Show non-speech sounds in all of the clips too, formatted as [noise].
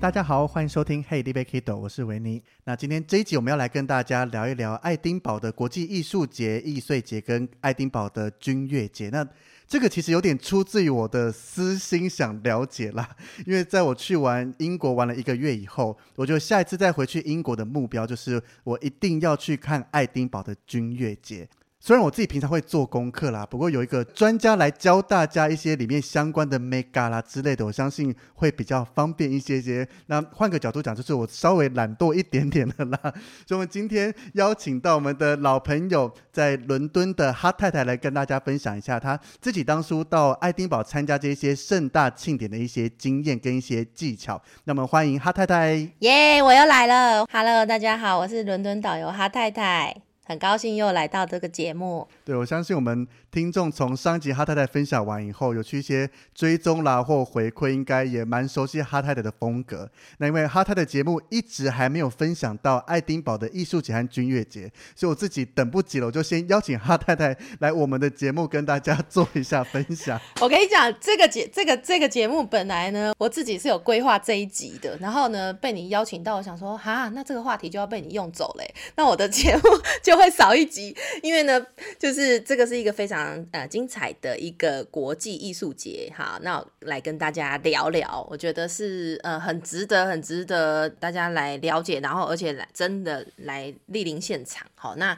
大家好，欢迎收听 Hey, d b Kido，我是维尼。那今天这一集我们要来跟大家聊一聊爱丁堡的国际艺术节、易碎节跟爱丁堡的军乐节。那这个其实有点出自于我的私心想了解啦，[laughs] 因为在我去完英国玩了一个月以后，我觉得下一次再回去英国的目标就是我一定要去看爱丁堡的军乐节。虽然我自己平常会做功课啦，不过有一个专家来教大家一些里面相关的 mega 啦之类的，我相信会比较方便一些些。那换个角度讲，就是我稍微懒惰一点点的啦。[laughs] 所以，我们今天邀请到我们的老朋友，在伦敦的哈太太来跟大家分享一下她自己当初到爱丁堡参加这些盛大庆典的一些经验跟一些技巧。那么，欢迎哈太太。耶，我又来了。Hello，大家好，我是伦敦导游哈太太。很高兴又来到这个节目。对，我相信我们听众从上集哈太太分享完以后，有去一些追踪啦或回馈，应该也蛮熟悉哈太太的风格。那因为哈太太节目一直还没有分享到爱丁堡的艺术节和军乐节，所以我自己等不及了，我就先邀请哈太太来我们的节目跟大家 [laughs] 做一下分享。我跟你讲，这个节这个这个节目本来呢，我自己是有规划这一集的，然后呢被你邀请到，我想说哈，那这个话题就要被你用走嘞，那我的节目 [laughs] 就。会少一集，因为呢，就是这个是一个非常呃精彩的一个国际艺术节哈，那来跟大家聊聊，我觉得是呃很值得、很值得大家来了解，然后而且来真的来莅临现场。好，那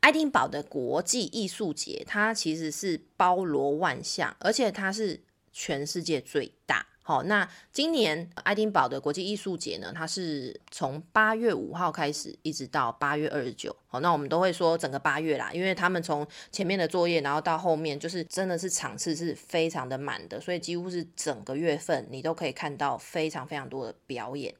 爱丁堡的国际艺术节，它其实是包罗万象，而且它是全世界最大。好，那今年爱丁堡的国际艺术节呢，它是从八月五号开始，一直到八月二十九。好，那我们都会说整个八月啦，因为他们从前面的作业，然后到后面，就是真的是场次是非常的满的，所以几乎是整个月份你都可以看到非常非常多的表演。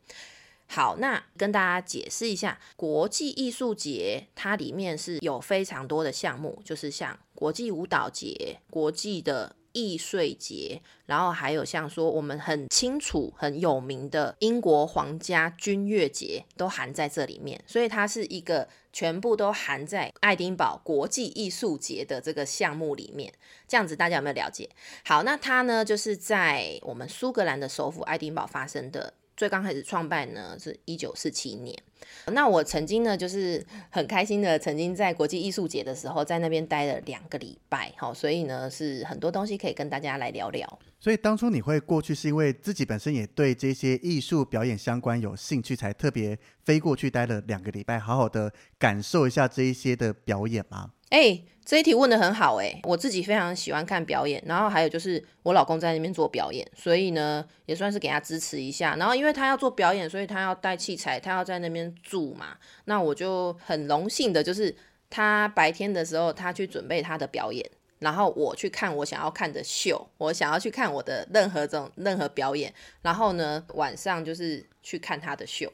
好，那跟大家解释一下，国际艺术节它里面是有非常多的项目，就是像国际舞蹈节、国际的。易碎节，然后还有像说我们很清楚很有名的英国皇家军乐节都含在这里面，所以它是一个全部都含在爱丁堡国际艺术节的这个项目里面。这样子大家有没有了解？好，那它呢就是在我们苏格兰的首府爱丁堡发生的。最刚开始创办呢是一九四七年，那我曾经呢就是很开心的，曾经在国际艺术节的时候在那边待了两个礼拜，好，所以呢是很多东西可以跟大家来聊聊。所以当初你会过去是因为自己本身也对这些艺术表演相关有兴趣，才特别飞过去待了两个礼拜，好好的感受一下这一些的表演吗？哎，这一题问的很好哎，我自己非常喜欢看表演，然后还有就是我老公在那边做表演，所以呢也算是给他支持一下。然后因为他要做表演，所以他要带器材，他要在那边住嘛，那我就很荣幸的就是他白天的时候他去准备他的表演。然后我去看我想要看的秀，我想要去看我的任何种任何表演。然后呢，晚上就是去看他的秀，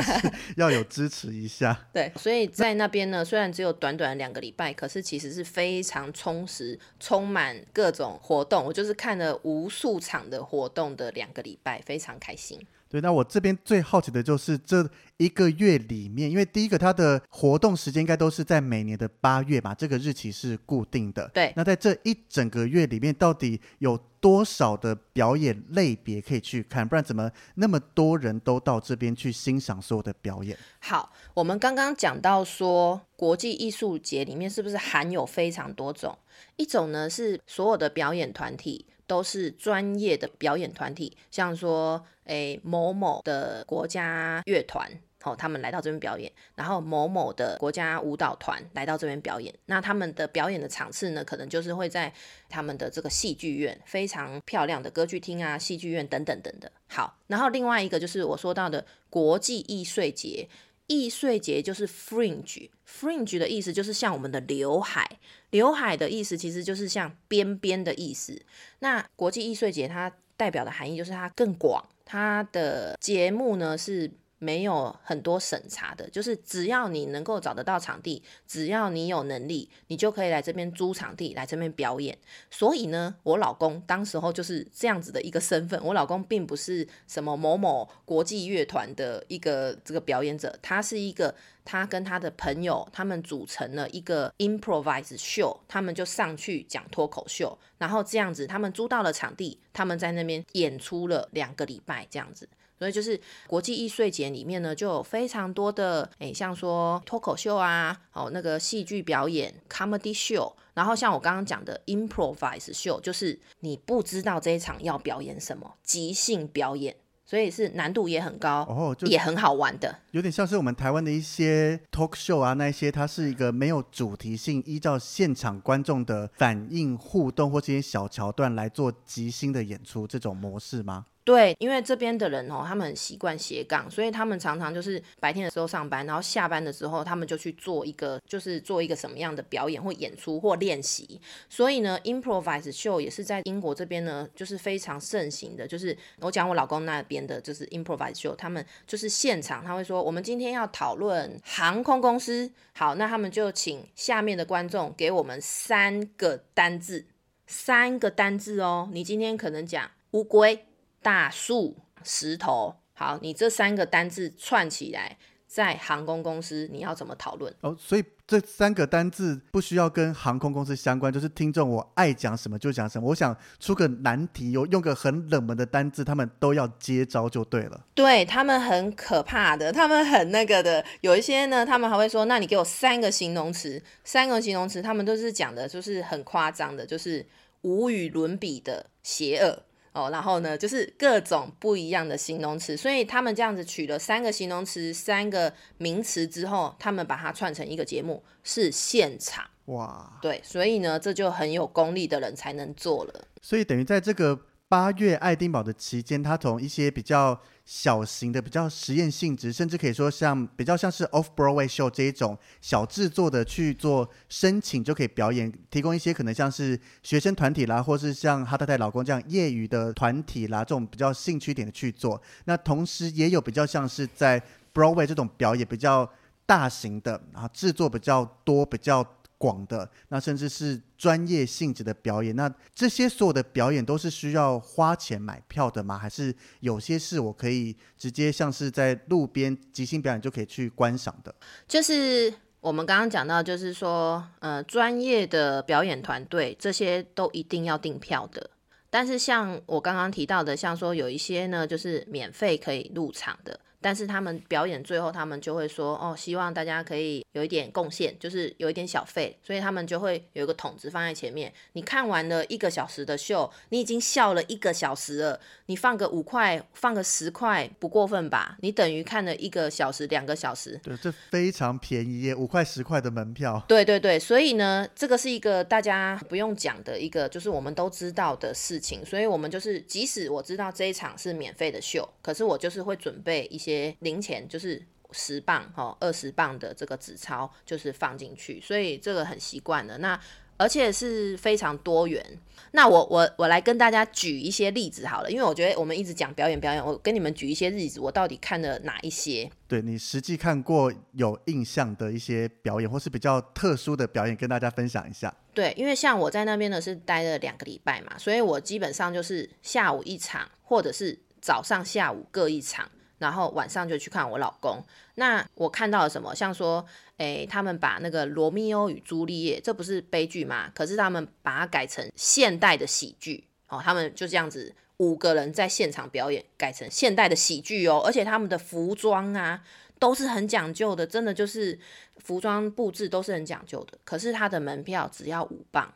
[laughs] 要有支持一下。对，所以在那边呢，虽然只有短短两个礼拜，可是其实是非常充实、充满各种活动。我就是看了无数场的活动的两个礼拜，非常开心。对，那我这边最好奇的就是这一个月里面，因为第一个它的活动时间应该都是在每年的八月吧，这个日期是固定的。对，那在这一整个月里面，到底有多少的表演类别可以去看？不然怎么那么多人都到这边去欣赏所有的表演？好，我们刚刚讲到说，国际艺术节里面是不是含有非常多种？一种呢是所有的表演团体。都是专业的表演团体，像说诶某某的国家乐团。哦，他们来到这边表演，然后某某的国家舞蹈团来到这边表演，那他们的表演的场次呢，可能就是会在他们的这个戏剧院，非常漂亮的歌剧厅啊、戏剧院等等等的。好，然后另外一个就是我说到的国际艺术节，易碎节就是 fringe，fringe 的意思就是像我们的刘海，刘海的意思其实就是像边边的意思。那国际易碎节它代表的含义就是它更广，它的节目呢是。没有很多审查的，就是只要你能够找得到场地，只要你有能力，你就可以来这边租场地来这边表演。所以呢，我老公当时候就是这样子的一个身份。我老公并不是什么某某国际乐团的一个这个表演者，他是一个他跟他的朋友他们组成了一个 improvise show，他们就上去讲脱口秀，然后这样子他们租到了场地，他们在那边演出了两个礼拜这样子。所以就是国际易碎节里面呢，就有非常多的诶，像说脱口秀啊，哦那个戏剧表演 comedy show，然后像我刚刚讲的 improvise show，就是你不知道这一场要表演什么，即兴表演，所以是难度也很高，哦，就也很好玩的。有点像是我们台湾的一些 talk show 啊，那一些它是一个没有主题性，依照现场观众的反应互动或这些小桥段来做即兴的演出这种模式吗？对，因为这边的人哦，他们很习惯斜杠，所以他们常常就是白天的时候上班，然后下班的时候他们就去做一个，就是做一个什么样的表演或演出或练习。所以呢，improvise show 也是在英国这边呢，就是非常盛行的。就是我讲我老公那边的，就是 improvise show，他们就是现场他会说，我们今天要讨论航空公司，好，那他们就请下面的观众给我们三个单字，三个单字哦。你今天可能讲乌龟。大树、石头，好，你这三个单字串起来，在航空公司你要怎么讨论？哦，所以这三个单字不需要跟航空公司相关，就是听众我爱讲什么就讲什么。我想出个难题，有用个很冷门的单字，他们都要接招就对了。对他们很可怕的，他们很那个的。有一些呢，他们还会说：“那你给我三个形容词，三个形容词。”他们都是讲的，就是很夸张的，就是无与伦比的邪恶。哦，然后呢，就是各种不一样的形容词，所以他们这样子取了三个形容词、三个名词之后，他们把它串成一个节目，是现场。哇，对，所以呢，这就很有功力的人才能做了。所以等于在这个。八月爱丁堡的期间，他从一些比较小型的、比较实验性质，甚至可以说像比较像是 Off Broadway show 这一种小制作的去做申请，就可以表演，提供一些可能像是学生团体啦，或是像哈太太老公这样业余的团体啦，这种比较兴趣点的去做。那同时也有比较像是在 Broadway 这种表演比较大型的，然后制作比较多、比较。广的那甚至是专业性质的表演，那这些所有的表演都是需要花钱买票的吗？还是有些是我可以直接像是在路边即兴表演就可以去观赏的？就是我们刚刚讲到，就是说，呃，专业的表演团队这些都一定要订票的。但是像我刚刚提到的，像说有一些呢，就是免费可以入场的。但是他们表演最后，他们就会说哦，希望大家可以有一点贡献，就是有一点小费，所以他们就会有一个桶子放在前面。你看完了一个小时的秀，你已经笑了一个小时了，你放个五块，放个十块，不过分吧？你等于看了一个小时、两个小时。对，这非常便宜耶，五块十块的门票。对对对，所以呢，这个是一个大家不用讲的一个，就是我们都知道的事情。所以我们就是，即使我知道这一场是免费的秀，可是我就是会准备一些。零钱就是十磅哈，二十磅的这个纸钞就是放进去，所以这个很习惯了。那而且是非常多元。那我我我来跟大家举一些例子好了，因为我觉得我们一直讲表演表演，我跟你们举一些例子，我到底看了哪一些？对你实际看过有印象的一些表演，或是比较特殊的表演，跟大家分享一下。对，因为像我在那边呢是待了两个礼拜嘛，所以我基本上就是下午一场，或者是早上下午各一场。然后晚上就去看我老公。那我看到了什么？像说，诶，他们把那个《罗密欧与朱丽叶》，这不是悲剧吗？可是他们把它改成现代的喜剧哦。他们就这样子五个人在现场表演，改成现代的喜剧哦。而且他们的服装啊都是很讲究的，真的就是服装布置都是很讲究的。可是他的门票只要五磅。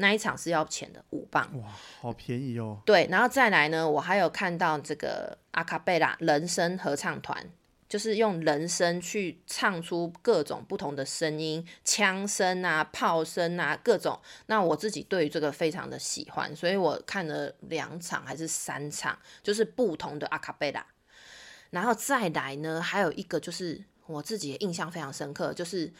那一场是要钱的五磅。哇，好便宜哦。对，然后再来呢，我还有看到这个阿卡贝拉人声合唱团，就是用人声去唱出各种不同的声音，枪声啊、炮声啊，各种。那我自己对于这个非常的喜欢，所以我看了两场还是三场，就是不同的阿卡贝拉。然后再来呢，还有一个就是我自己印象非常深刻，就是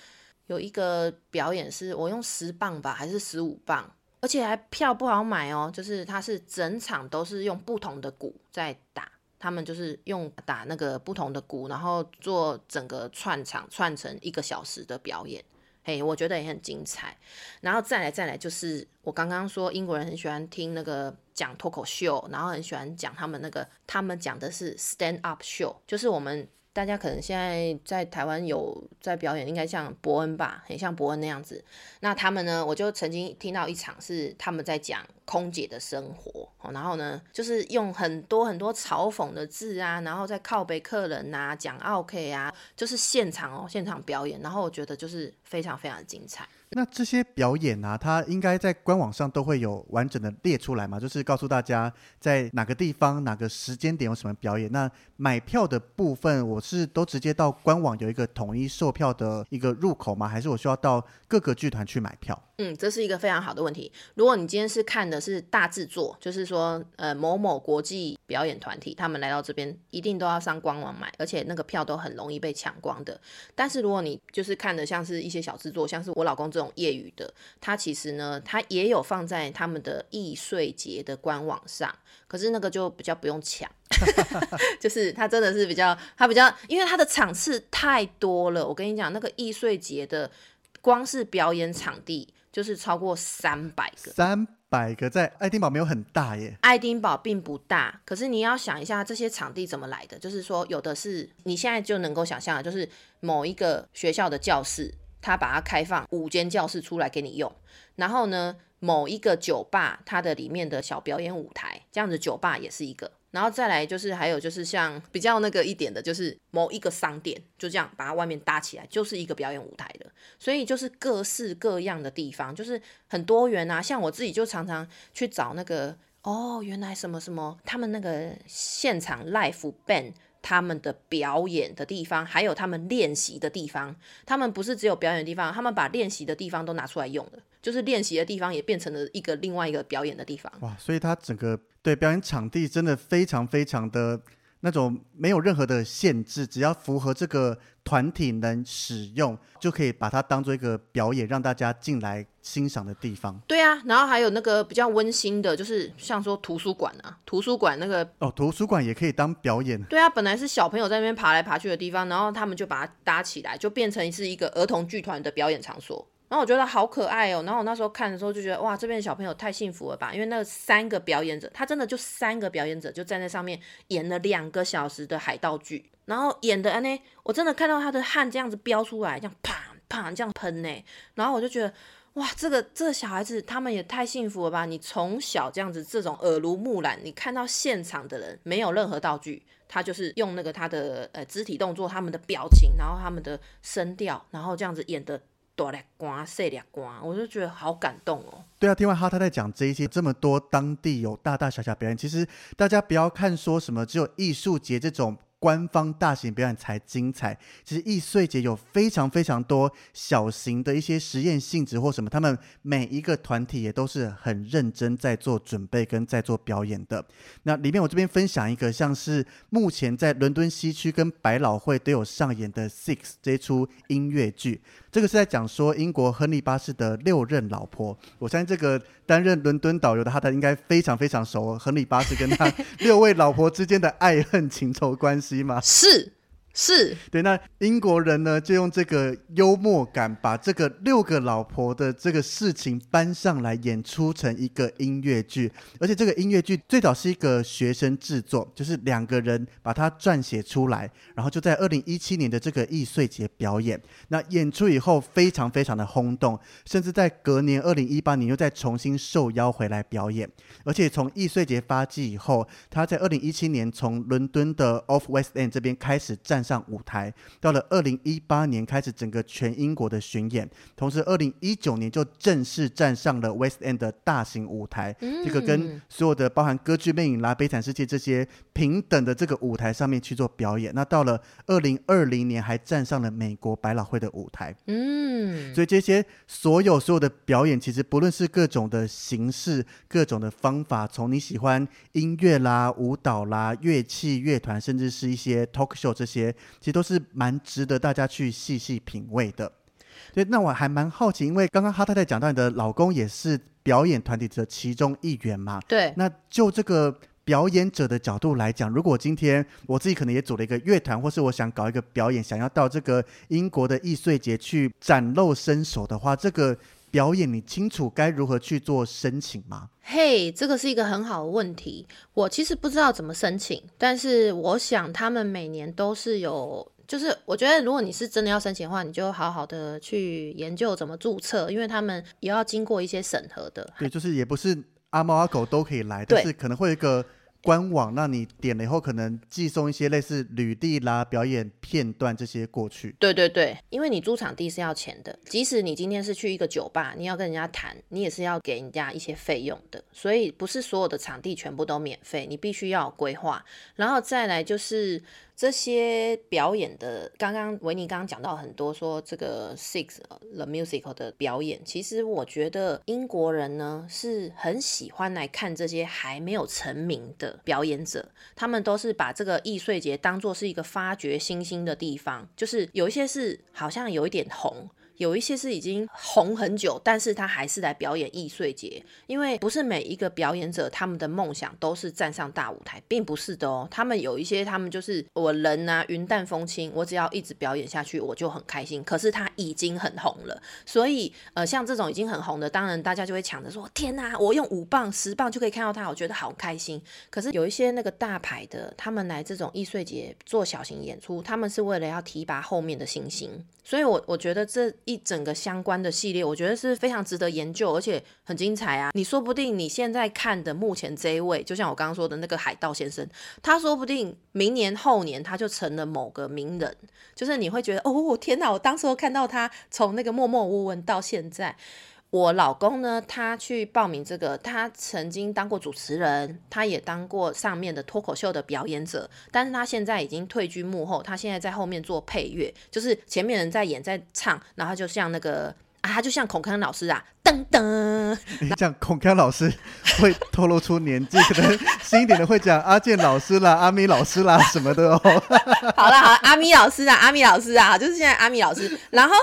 有一个表演是我用十磅吧，还是十五磅，而且还票不好买哦，就是它是整场都是用不同的鼓在打，他们就是用打那个不同的鼓，然后做整个串场串成一个小时的表演。嘿，我觉得也很精彩。然后再来，再来就是我刚刚说英国人很喜欢听那个讲脱口秀，然后很喜欢讲他们那个，他们讲的是 stand up show，就是我们大家可能现在在台湾有在表演，应该像伯恩吧，很像伯恩那样子。那他们呢，我就曾经听到一场是他们在讲空姐的生活，然后呢，就是用很多很多嘲讽的字啊，然后在靠背客人呐，讲 OK 啊，就是现场哦，现场表演。然后我觉得就是非常非常的精彩。那这些表演啊，它应该在官网上都会有完整的列出来嘛，就是告诉大家在哪个地方、哪个时间点有什么表演。那买票的部分，我是都直接到官网有一个统一售票的一个入口吗？还是我需要到各个剧团去买票？嗯，这是一个非常好的问题。如果你今天是看的是大制作，就是说呃某某国际表演团体，他们来到这边一定都要上官网买，而且那个票都很容易被抢光的。但是如果你就是看的像是一些小制作，像是我老公这种业余的，他其实呢，他也有放在他们的易碎节的官网上，可是那个就比较不用抢，[laughs] 就是他真的是比较他比较，因为他的场次太多了。我跟你讲，那个易碎节的光是表演场地。就是超过三百个，三百个在爱丁堡没有很大耶。爱丁堡并不大，可是你要想一下这些场地怎么来的，就是说有的是你现在就能够想象，就是某一个学校的教室，他把它开放五间教室出来给你用，然后呢，某一个酒吧它的里面的小表演舞台，这样子酒吧也是一个。然后再来就是还有就是像比较那个一点的，就是某一个商店就这样把它外面搭起来，就是一个表演舞台的。所以就是各式各样的地方，就是很多元啊。像我自己就常常去找那个哦，原来什么什么，他们那个现场 live band 他们的表演的地方，还有他们练习的地方。他们不是只有表演的地方，他们把练习的地方都拿出来用了，就是练习的地方也变成了一个另外一个表演的地方。哇，所以他整个。对，表演场地真的非常非常的那种没有任何的限制，只要符合这个团体能使用，就可以把它当做一个表演，让大家进来欣赏的地方。对啊，然后还有那个比较温馨的，就是像说图书馆啊，[laughs] 图书馆那个哦，图书馆也可以当表演。对啊，本来是小朋友在那边爬来爬去的地方，然后他们就把它搭起来，就变成是一个儿童剧团的表演场所。然后我觉得好可爱哦，然后我那时候看的时候就觉得哇，这边的小朋友太幸福了吧，因为那三个表演者，他真的就三个表演者就站在上面演了两个小时的海盗剧，然后演的呢，我真的看到他的汗这样子飙出来，这样啪啪这样喷呢，然后我就觉得哇，这个这个小孩子他们也太幸福了吧，你从小这样子这种耳濡目染，你看到现场的人没有任何道具，他就是用那个他的呃肢体动作、他们的表情，然后他们的声调，然后这样子演的。大力瓜，细力瓜，我就觉得好感动哦。对啊，听完哈他在讲这一些这么多当地有大大小小表演，其实大家不要看说什么只有艺术节这种。官方大型表演才精彩。其实易碎节有非常非常多小型的一些实验性质或什么，他们每一个团体也都是很认真在做准备跟在做表演的。那里面我这边分享一个，像是目前在伦敦西区跟百老汇都有上演的《Six》这出音乐剧。这个是在讲说英国亨利八世的六任老婆。我相信这个担任伦敦导游的他，他应该非常非常熟亨利八世跟他 [laughs] 六位老婆之间的爱恨情仇关系。是。是，对。那英国人呢，就用这个幽默感，把这个六个老婆的这个事情搬上来演出成一个音乐剧。而且这个音乐剧最早是一个学生制作，就是两个人把它撰写出来，然后就在二零一七年的这个易碎节表演。那演出以后非常非常的轰动，甚至在隔年二零一八年又再重新受邀回来表演。而且从易碎节发迹以后，他在二零一七年从伦敦的 Off West End 这边开始站。上舞台。到了二零一八年开始整个全英国的巡演，同时二零一九年就正式站上了 West End 的大型舞台。这个跟所有的包含歌剧魅影啦、悲惨世界这些平等的这个舞台上面去做表演。那到了二零二零年还站上了美国百老汇的舞台。嗯，所以这些所有所有的表演，其实不论是各种的形式、各种的方法，从你喜欢音乐啦、舞蹈啦、乐器、乐团，甚至是一些 talk show 这些，其实都是蛮值得大家去细细品味的。对，那我还蛮好奇，因为刚刚哈太太讲到你的老公也是表演团体的其中一员嘛，对，那就这个表演者的角度来讲，如果今天我自己可能也组了一个乐团，或是我想搞一个表演，想要到这个英国的易碎节去展露身手的话，这个表演你清楚该如何去做申请吗？嘿，这个是一个很好的问题。我其实不知道怎么申请，但是我想他们每年都是有，就是我觉得如果你是真的要申请的话，你就好好的去研究怎么注册，因为他们也要经过一些审核的。对，就是也不是阿猫阿狗都可以来，对但是可能会有一个官网，让你点了以后，可能寄送一些类似履历啦、表演片段这些过去。对对对，因为你租场地是要钱的，即使你今天是去一个酒吧，你要跟人家谈，你也是要给人家一些费用的，所以不是所有的场地全部都免费，你必须要规划。然后再来就是这些表演的，刚刚维尼刚刚讲到很多说这个 Six The Musical 的表演，其实我觉得英国人呢是很喜欢来看这些还没有成名的表演者，他们都是把这个易碎节当做是一个发掘新兴的地方，就是有一些是好像有一点红。有一些是已经红很久，但是他还是来表演易碎节，因为不是每一个表演者他们的梦想都是站上大舞台，并不是的哦。他们有一些，他们就是我人呐、云淡风轻，我只要一直表演下去，我就很开心。可是他已经很红了，所以呃，像这种已经很红的，当然大家就会抢着说：天呐，我用五磅、十磅就可以看到他，我觉得好开心。可是有一些那个大牌的，他们来这种易碎节做小型演出，他们是为了要提拔后面的新星。所以我，我觉得这一整个相关的系列，我觉得是非常值得研究，而且很精彩啊！你说不定你现在看的目前这一位，就像我刚刚说的那个海盗先生，他说不定明年后年他就成了某个名人，就是你会觉得哦天哪！我当时候看到他从那个默默无闻到现在。我老公呢，他去报名这个，他曾经当过主持人，他也当过上面的脱口秀的表演者，但是他现在已经退居幕后，他现在在后面做配乐，就是前面人在演在唱，然后就像那个啊，他就像孔康老师啊，噔噔，[laughs] 你讲孔康老师会透露出年纪，可能新一点的会讲阿健老师啦、阿咪老师啦什么的哦。[laughs] 好了好了，阿咪老师啊，阿咪老师啊，就是现在阿咪老师，然后。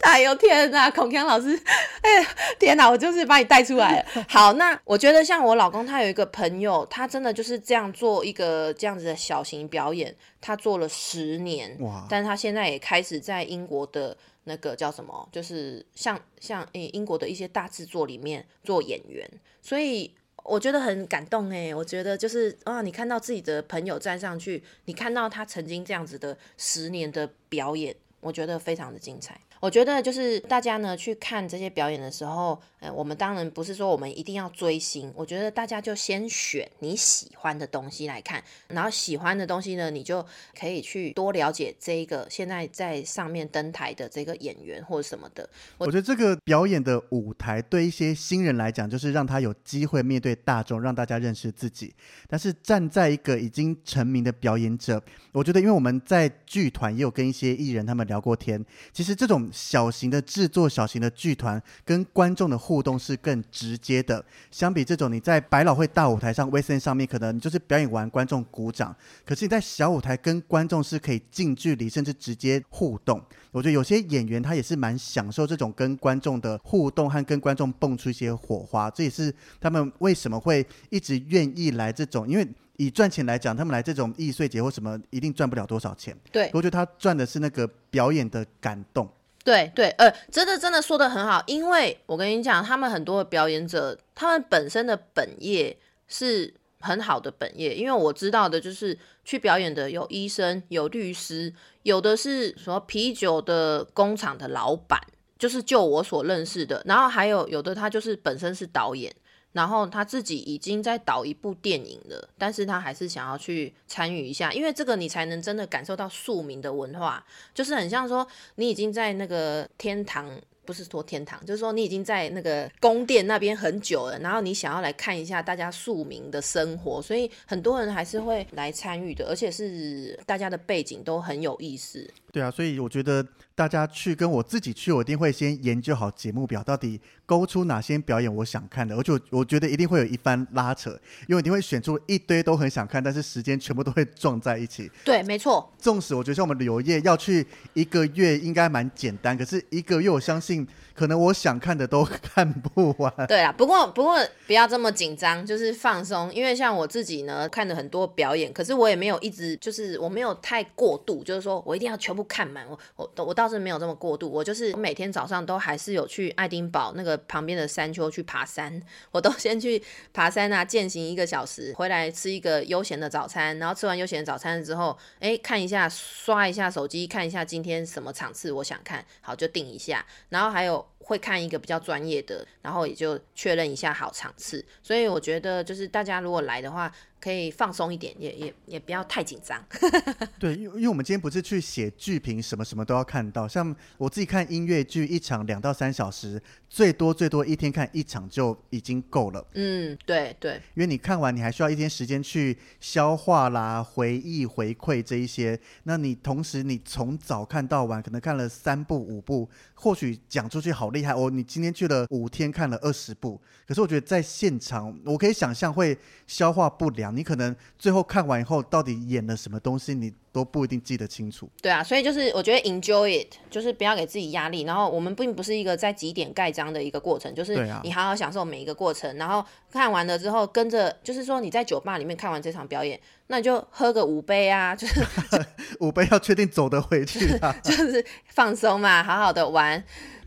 哎呦天哪，孔锵老师，[laughs] 哎天哪，我就是把你带出来了。[laughs] 好，那我觉得像我老公，他有一个朋友，他真的就是这样做一个这样子的小型表演，他做了十年，哇但是他现在也开始在英国的那个叫什么，就是像像诶、英国的一些大制作里面做演员，所以。我觉得很感动哎，我觉得就是啊，你看到自己的朋友站上去，你看到他曾经这样子的十年的表演，我觉得非常的精彩。我觉得就是大家呢去看这些表演的时候，呃，我们当然不是说我们一定要追星，我觉得大家就先选你喜欢的东西来看，然后喜欢的东西呢，你就可以去多了解这一个现在在上面登台的这个演员或者什么的。我觉得这个表演的舞台对一些新人来讲，就是让他有机会面对大众，让大家认识自己。但是站在一个已经成名的表演者，我觉得，因为我们在剧团也有跟一些艺人他们聊过天，其实这种小型的制作、小型的剧团跟观众的互动是更直接的。相比这种你在百老汇大舞台上、威森上面，可能你就是表演完观众鼓掌，可是你在小舞台跟观众是可以近距离甚至直接互动。我觉得有些演员他也是蛮享受这种跟观众的互动和跟观众蹦出一些火花，这也是他们为什么会一直愿意来这种，因为以赚钱来讲，他们来这种易碎节或什么一定赚不了多少钱。对我觉得他赚的是那个表演的感动。对对，呃，真的真的说的很好，因为我跟你讲，他们很多的表演者，他们本身的本业是很好的本业，因为我知道的就是去表演的有医生、有律师，有的是什么啤酒的工厂的老板，就是就我所认识的，然后还有有的他就是本身是导演。然后他自己已经在导一部电影了，但是他还是想要去参与一下，因为这个你才能真的感受到庶民的文化，就是很像说你已经在那个天堂。不是说天堂，就是说你已经在那个宫殿那边很久了，然后你想要来看一下大家庶民的生活，所以很多人还是会来参与的，而且是大家的背景都很有意思。对啊，所以我觉得大家去跟我自己去，我一定会先研究好节目表，到底勾出哪些表演我想看的，而且我觉得一定会有一番拉扯，因为一定会选出一堆都很想看，但是时间全部都会 [laughs] 撞在一起。对，没错。纵使我觉得像我们旅游业要去一个月应该蛮简单，可是一个月我相信可能我想看的都 [laughs] 看不完。对啊，不过不过不要这么紧张，就是放松，因为像我自己呢看了很多表演，可是我也没有一直就是我没有太过度，就是说我一定要全部。看满我我我倒是没有这么过度，我就是每天早上都还是有去爱丁堡那个旁边的山丘去爬山，我都 [laughs] 先去爬山啊，践行一个小时，回来吃一个悠闲的早餐，然后吃完悠闲的早餐之后，哎，看一下刷一下手机，看一下今天什么场次我想看好就定一下，然后还有会看一个比较专业的，然后也就确认一下好场次，所以我觉得就是大家如果来的话。可以放松一点，也也也不要太紧张。[laughs] 对，因为因为我们今天不是去写剧评，什么什么都要看到。像我自己看音乐剧，一场两到三小时，最多最多一天看一场就已经够了。嗯，对对。因为你看完，你还需要一天时间去消化啦、回忆、回馈这一些。那你同时你从早看到晚，可能看了三部五部，或许讲出去好厉害哦。你今天去了五天，看了二十部，可是我觉得在现场，我可以想象会消化不良。你可能最后看完以后，到底演了什么东西，你都不一定记得清楚。对啊，所以就是我觉得 enjoy it，就是不要给自己压力。然后我们并不是一个在几点盖章的一个过程，就是你好好享受每一个过程。然后看完了之后，跟着就是说你在酒吧里面看完这场表演，那你就喝个五杯啊，就是 [laughs] 五杯要确定走得回去啊，[laughs] 就是放松嘛，好好的玩。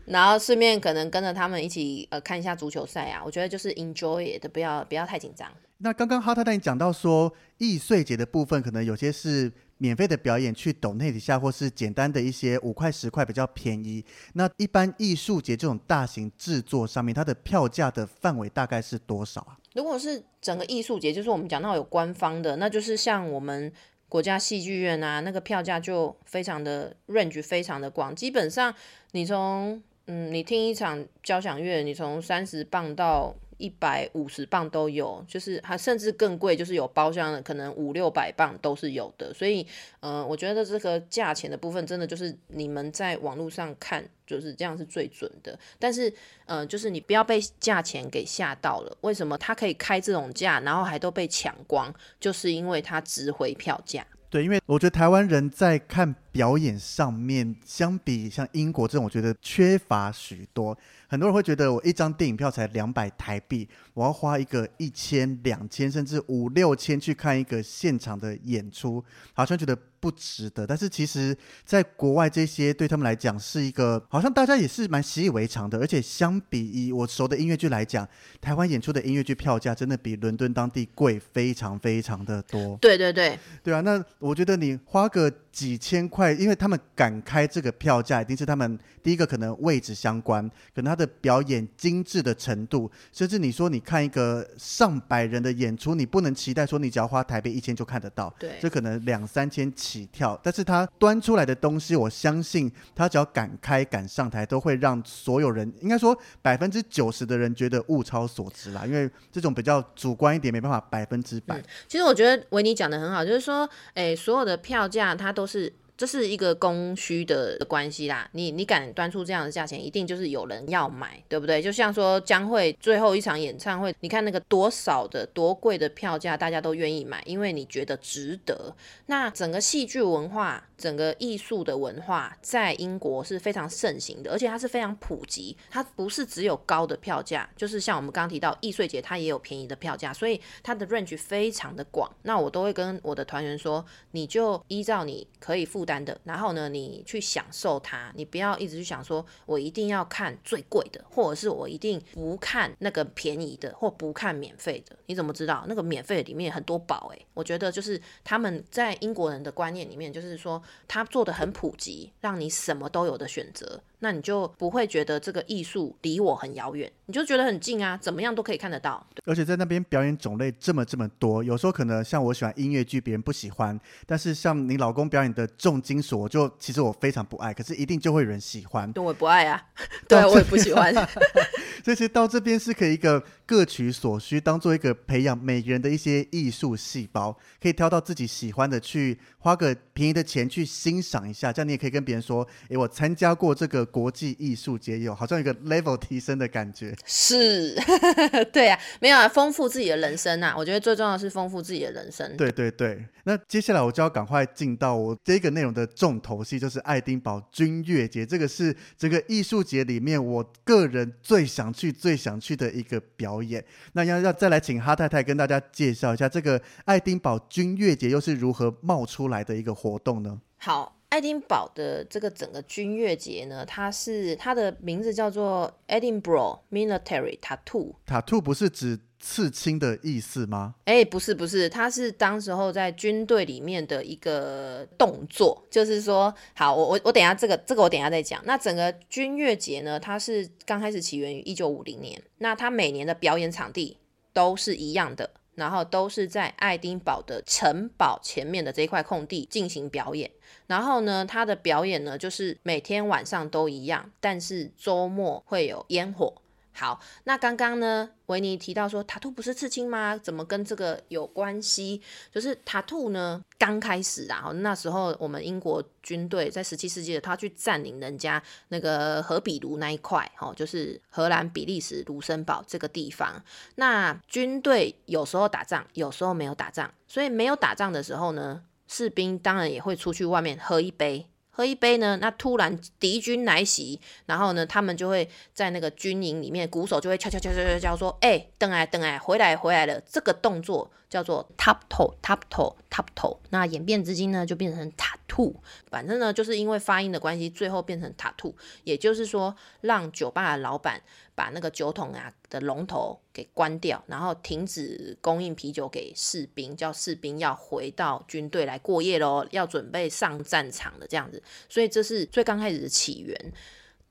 然后顺便可能跟着他们一起呃看一下足球赛啊，我觉得就是 enjoy it，不要不要太紧张。那刚刚哈太太你讲到说易碎节的部分，可能有些是免费的表演，去抖内底下，或是简单的一些五块十块比较便宜。那一般艺术节这种大型制作上面，它的票价的范围大概是多少啊？如果是整个艺术节，就是我们讲到有官方的，那就是像我们国家戏剧院啊，那个票价就非常的 range 非常的广，基本上你从嗯，你听一场交响乐，你从三十磅到一百五十磅都有，就是还甚至更贵，就是有包厢的，可能五六百磅都是有的。所以，嗯，我觉得这个价钱的部分，真的就是你们在网络上看就是这样是最准的。但是，嗯，就是你不要被价钱给吓到了。为什么他可以开这种价，然后还都被抢光？就是因为他值回票价。对，因为我觉得台湾人在看。表演上面相比像英国这种，我觉得缺乏许多。很多人会觉得我一张电影票才两百台币，我要花一个一千、两千甚至五六千去看一个现场的演出，好像觉得不值得。但是其实，在国外这些对他们来讲是一个，好像大家也是蛮习以为常的。而且相比以我熟的音乐剧来讲，台湾演出的音乐剧票价真的比伦敦当地贵非常非常的多。对对对，对啊。那我觉得你花个几千块，因为他们敢开这个票价，一定是他们第一个可能位置相关，可能他的表演精致的程度，甚至你说你看一个上百人的演出，你不能期待说你只要花台币一千就看得到，对，这可能两三千起起跳。但是他端出来的东西，我相信他只要敢开敢上台，都会让所有人，应该说百分之九十的人觉得物超所值啦。因为这种比较主观一点，没办法百分之百。其实我觉得维尼讲的很好，就是说，哎，所有的票价它都是。这是一个供需的关系啦，你你敢端出这样的价钱，一定就是有人要买，对不对？就像说将会最后一场演唱会，你看那个多少的多贵的票价，大家都愿意买，因为你觉得值得。那整个戏剧文化。整个艺术的文化在英国是非常盛行的，而且它是非常普及。它不是只有高的票价，就是像我们刚刚提到易碎节，它也有便宜的票价，所以它的 range 非常的广。那我都会跟我的团员说，你就依照你可以负担的，然后呢，你去享受它。你不要一直去想说，我一定要看最贵的，或者是我一定不看那个便宜的，或不看免费的。你怎么知道那个免费的里面很多宝？诶，我觉得就是他们在英国人的观念里面，就是说。他做的很普及，让你什么都有的选择。那你就不会觉得这个艺术离我很遥远，你就觉得很近啊，怎么样都可以看得到。而且在那边表演种类这么这么多，有时候可能像我喜欢音乐剧，别人不喜欢；但是像你老公表演的重金属，我就其实我非常不爱，可是一定就会有人喜欢。对，我不爱啊，对我也不喜欢。[laughs] 所以其实到这边是可以一个各取所需，当做一个培养每个人的一些艺术细胞，可以挑到自己喜欢的去花个便宜的钱去欣赏一下，这样你也可以跟别人说：“诶，我参加过这个国际艺术节，有好像有个 level 提升的感觉。”是，[laughs] 对啊，没有啊，丰富自己的人生啊，我觉得最重要的是丰富自己的人生。对对对，那接下来我就要赶快进到我这个内容的重头戏，就是爱丁堡军乐节，这个是这个艺术节里面我个人最想去、最想去的一个表演。那要要再来请哈太太跟大家介绍一下，这个爱丁堡军乐节又是如何冒出来的一个活动呢？好，爱丁堡的这个整个军乐节呢，它是它的名字叫做 Edinburgh Military Tattoo。Tattoo 不是指刺青的意思吗？哎，不是不是，它是当时候在军队里面的一个动作，就是说，好，我我我等下这个这个我等下再讲。那整个军乐节呢，它是刚开始起源于一九五零年，那它每年的表演场地都是一样的，然后都是在爱丁堡的城堡前面的这一块空地进行表演。然后呢，它的表演呢就是每天晚上都一样，但是周末会有烟火。好，那刚刚呢，维尼提到说塔兔不是刺青吗？怎么跟这个有关系？就是塔兔呢，刚开始啊，然后那时候我们英国军队在十七世纪的，他去占领人家那个荷比卢那一块，哦，就是荷兰、比利时、卢森堡这个地方。那军队有时候打仗，有时候没有打仗，所以没有打仗的时候呢，士兵当然也会出去外面喝一杯。喝一杯呢，那突然敌军来袭，然后呢，他们就会在那个军营里面，鼓手就会敲敲敲敲敲敲说：“哎，等哎等哎，回来回来了。”这个动作叫做 top toe top toe top toe。那演变至今呢，就变成塔兔。反正呢，就是因为发音的关系，最后变成塔兔。也就是说，让酒吧的老板把那个酒桶啊的龙头给关掉，然后停止供应啤酒给士兵，叫士兵要回到军队来过夜喽，要准备上战场的这样子。所以这是最刚开始的起源。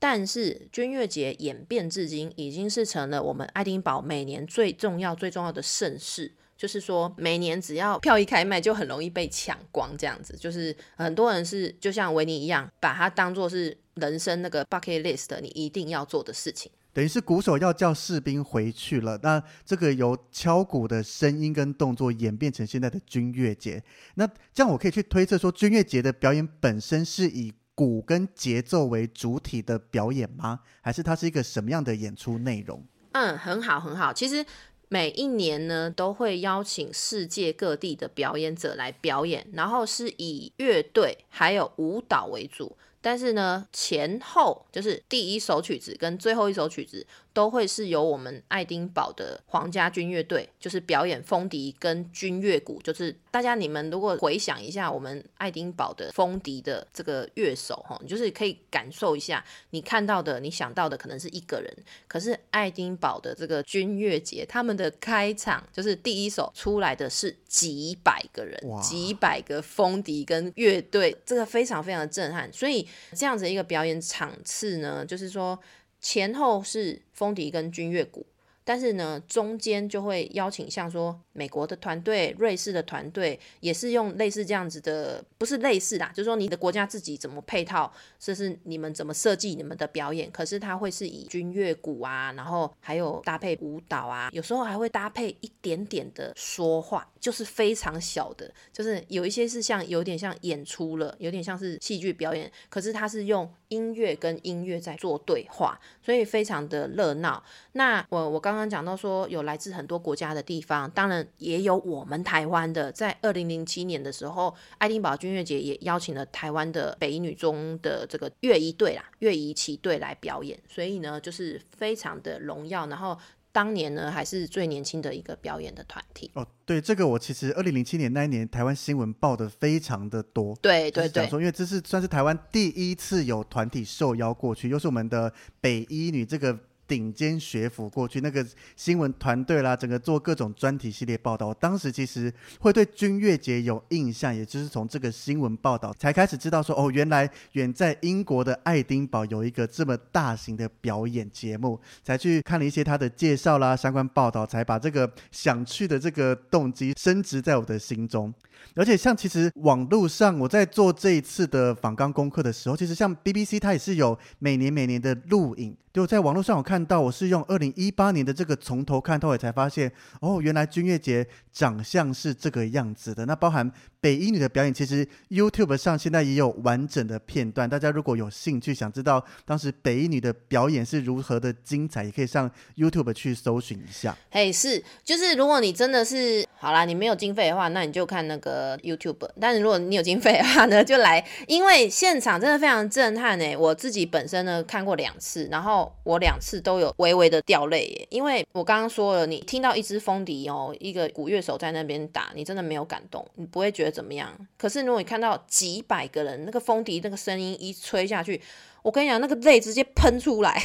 但是军乐节演变至今，已经是成了我们爱丁堡每年最重要、最重要的盛事。就是说，每年只要票一开卖，就很容易被抢光，这样子。就是很多人是就像维尼一样，把它当做是人生那个 bucket list，你一定要做的事情。等于是鼓手要叫士兵回去了，那这个由敲鼓的声音跟动作演变成现在的军乐节。那这样我可以去推测说，军乐节的表演本身是以鼓跟节奏为主体的表演吗？还是它是一个什么样的演出内容？嗯，很好，很好。其实每一年呢，都会邀请世界各地的表演者来表演，然后是以乐队还有舞蹈为主。但是呢，前后就是第一首曲子跟最后一首曲子都会是由我们爱丁堡的皇家军乐队，就是表演风笛跟军乐鼓。就是大家你们如果回想一下我们爱丁堡的风笛的这个乐手哈，你就是可以感受一下，你看到的、你想到的可能是一个人，可是爱丁堡的这个军乐节，他们的开场就是第一首出来的是几百个人，几百个风笛跟乐队，这个非常非常的震撼，所以。这样子一个表演场次呢，就是说前后是风笛跟君乐鼓，但是呢中间就会邀请像说美国的团队、瑞士的团队，也是用类似这样子的，不是类似啦，就是说你的国家自己怎么配套，这是你们怎么设计你们的表演，可是它会是以军乐鼓啊，然后还有搭配舞蹈啊，有时候还会搭配一点点的说话。就是非常小的，就是有一些是像有点像演出了，有点像是戏剧表演，可是它是用音乐跟音乐在做对话，所以非常的热闹。那我我刚刚讲到说有来自很多国家的地方，当然也有我们台湾的。在二零零七年的时候，爱丁堡军乐节也邀请了台湾的北女中的这个乐仪队啦，乐仪旗队来表演，所以呢就是非常的荣耀。然后。当年呢，还是最年轻的一个表演的团体。哦，对，这个我其实二零零七年那一年台湾新闻报的非常的多。对对对，说因为这是算是台湾第一次有团体受邀过去，又是我们的北一女这个顶尖学府过去，那个新闻团队啦，整个做各种专题系列报道。当时其实会对君悦节有印象，也就是从这个新闻报道才开始知道说，哦，原来远在英国的爱丁堡有一个这么大型的表演节目，才去看了一些他的介绍啦，相关报道，才把这个想去的这个动机升值在我的心中。而且像其实网络上我在做这一次的访纲功课的时候，其实像 BBC 它也是有每年每年的录影。就在网络上我看到，我是用二零一八年的这个从头看到尾，才发现哦，原来君悦节长相是这个样子的。那包含北一女的表演，其实 YouTube 上现在也有完整的片段。大家如果有兴趣想知道当时北一女的表演是如何的精彩，也可以上 YouTube 去搜寻一下。嘿，是，就是如果你真的是好啦，你没有经费的话，那你就看那个 YouTube。但是如果你有经费的话呢，就来，因为现场真的非常震撼诶。我自己本身呢看过两次，然后。我两次都有微微的掉泪耶，因为我刚刚说了，你听到一支风笛哦，一个鼓乐手在那边打，你真的没有感动，你不会觉得怎么样。可是如果你看到几百个人，那个风笛那个声音一吹下去。我跟你讲，那个泪直接喷出来，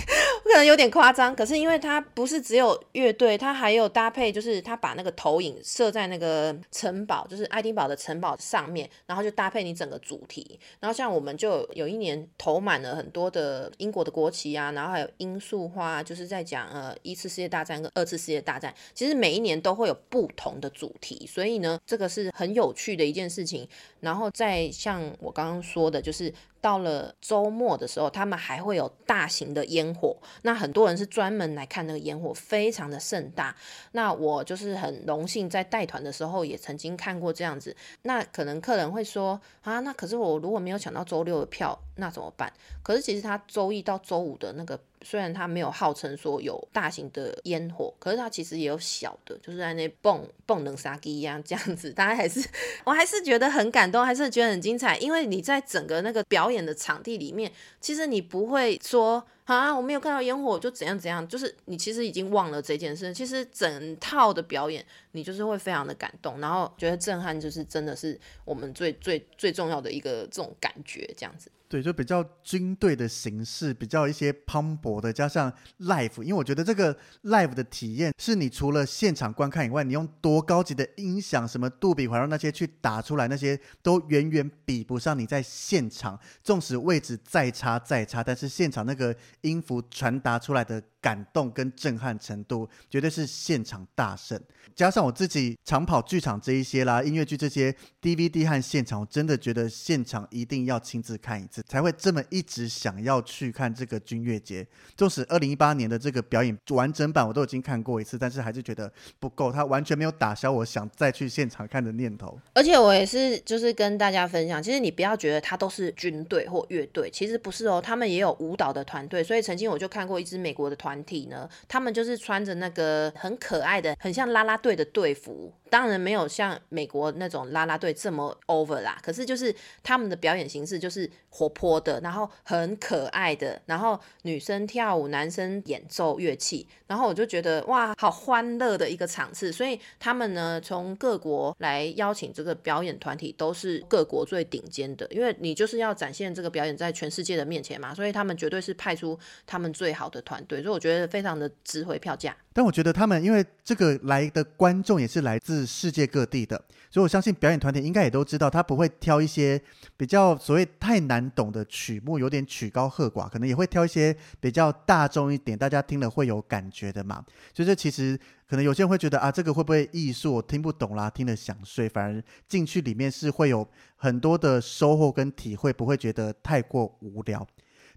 可能有点夸张。可是因为它不是只有乐队，它还有搭配，就是它把那个投影设在那个城堡，就是爱丁堡的城堡上面，然后就搭配你整个主题。然后像我们就有一年投满了很多的英国的国旗啊，然后还有罂粟花，就是在讲呃一次世界大战跟二次世界大战。其实每一年都会有不同的主题，所以呢，这个是很有趣的一件事情。然后再像我刚刚说的，就是。到了周末的时候，他们还会有大型的烟火。那很多人是专门来看那个烟火，非常的盛大。那我就是很荣幸在带团的时候也曾经看过这样子。那可能客人会说啊，那可是我如果没有抢到周六的票，那怎么办？可是其实他周一到周五的那个。虽然他没有号称说有大型的烟火，可是他其实也有小的，就是在那蹦蹦能杀鸡一样这样子，大家还是我还是觉得很感动，还是觉得很精彩，因为你在整个那个表演的场地里面，其实你不会说啊我没有看到烟火就怎样怎样，就是你其实已经忘了这件事，其实整套的表演你就是会非常的感动，然后觉得震撼，就是真的是我们最最最重要的一个这种感觉这样子。对，就比较军队的形式，比较一些磅礴的，加上 live，因为我觉得这个 live 的体验是你除了现场观看以外，你用多高级的音响，什么杜比环绕那些去打出来，那些都远远比不上你在现场，纵使位置再差再差，但是现场那个音符传达出来的。感动跟震撼程度绝对是现场大胜，加上我自己长跑剧场这一些啦，音乐剧这些 DVD 和现场，我真的觉得现场一定要亲自看一次，才会这么一直想要去看这个军乐节。纵使二零一八年的这个表演完整版我都已经看过一次，但是还是觉得不够，它完全没有打消我想再去现场看的念头。而且我也是就是跟大家分享，其实你不要觉得它都是军队或乐队，其实不是哦，他们也有舞蹈的团队。所以曾经我就看过一支美国的团。团体呢，他们就是穿着那个很可爱的、很像啦啦队的队服，当然没有像美国那种啦啦队这么 over 啦。可是就是他们的表演形式就是活泼的，然后很可爱的，然后女生跳舞，男生演奏乐器，然后我就觉得哇，好欢乐的一个场次。所以他们呢，从各国来邀请这个表演团体，都是各国最顶尖的，因为你就是要展现这个表演在全世界的面前嘛，所以他们绝对是派出他们最好的团队。所以我。觉得非常的值回票价，但我觉得他们因为这个来的观众也是来自世界各地的，所以我相信表演团体应该也都知道，他不会挑一些比较所谓太难懂的曲目，有点曲高和寡，可能也会挑一些比较大众一点，大家听了会有感觉的嘛。所以这其实可能有些人会觉得啊，这个会不会艺术我听不懂啦，听了想睡，反而进去里面是会有很多的收获跟体会，不会觉得太过无聊。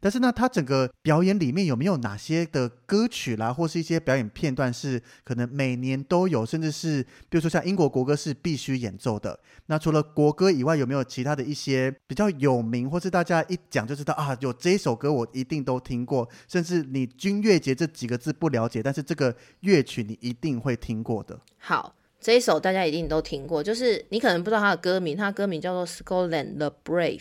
但是呢，他整个表演里面有没有哪些的歌曲啦，或是一些表演片段是可能每年都有，甚至是比如说像英国国歌是必须演奏的。那除了国歌以外，有没有其他的一些比较有名，或是大家一讲就知道啊，有这一首歌我一定都听过，甚至你军乐节这几个字不了解，但是这个乐曲你一定会听过的。好，这一首大家一定都听过，就是你可能不知道它的歌名，它的歌名叫做《Scotland the Brave》，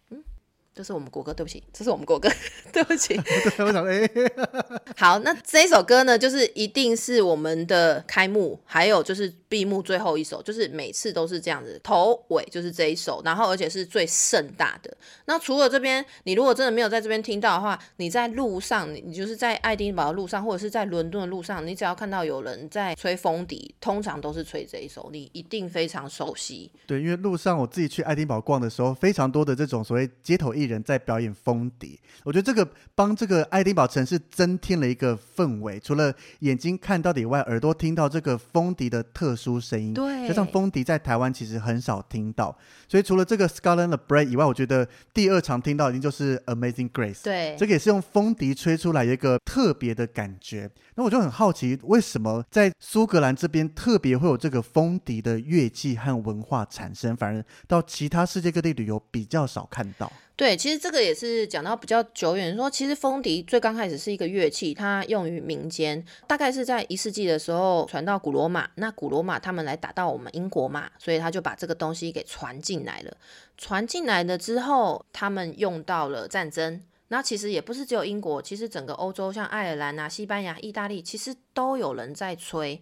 这是我们国歌，对不起，这是我们国歌，[laughs] 对不起。[laughs] 我想，哎，[laughs] 好，那这一首歌呢，就是一定是我们的开幕，还有就是闭幕最后一首，就是每次都是这样子，头尾就是这一首，然后而且是最盛大的。那除了这边，你如果真的没有在这边听到的话，你在路上，你就是在爱丁堡的路上，或者是在伦敦的路上，你只要看到有人在吹风笛，通常都是吹这一首，你一定非常熟悉。对，因为路上我自己去爱丁堡逛的时候，非常多的这种所谓街头艺人在表演风笛，我觉得这个帮这个爱丁堡城市增添了一个氛围。除了眼睛看到的以外，耳朵听到这个风笛的特殊声音，对，加上风笛在台湾其实很少听到，所以除了这个 Scotland the Break 以外，我觉得第二场听到一定就是 Amazing Grace，对，这个也是用风笛吹出来一个特别的感觉。那我就很好奇，为什么在苏格兰这边特别会有这个风笛的乐器和文化产生，反而到其他世界各地旅游比较少看到。对，其实这个也是讲到比较久远，说其实风笛最刚开始是一个乐器，它用于民间，大概是在一世纪的时候传到古罗马，那古罗马他们来打到我们英国嘛，所以他就把这个东西给传进来了。传进来了之后，他们用到了战争，那其实也不是只有英国，其实整个欧洲像爱尔兰啊、西班牙、意大利，其实都有人在吹。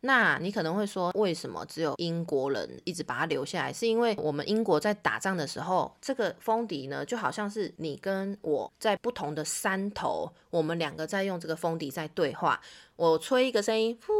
那你可能会说，为什么只有英国人一直把它留下来？是因为我们英国在打仗的时候，这个风笛呢，就好像是你跟我在不同的山头，我们两个在用这个风笛在对话。我吹一个声音，呼，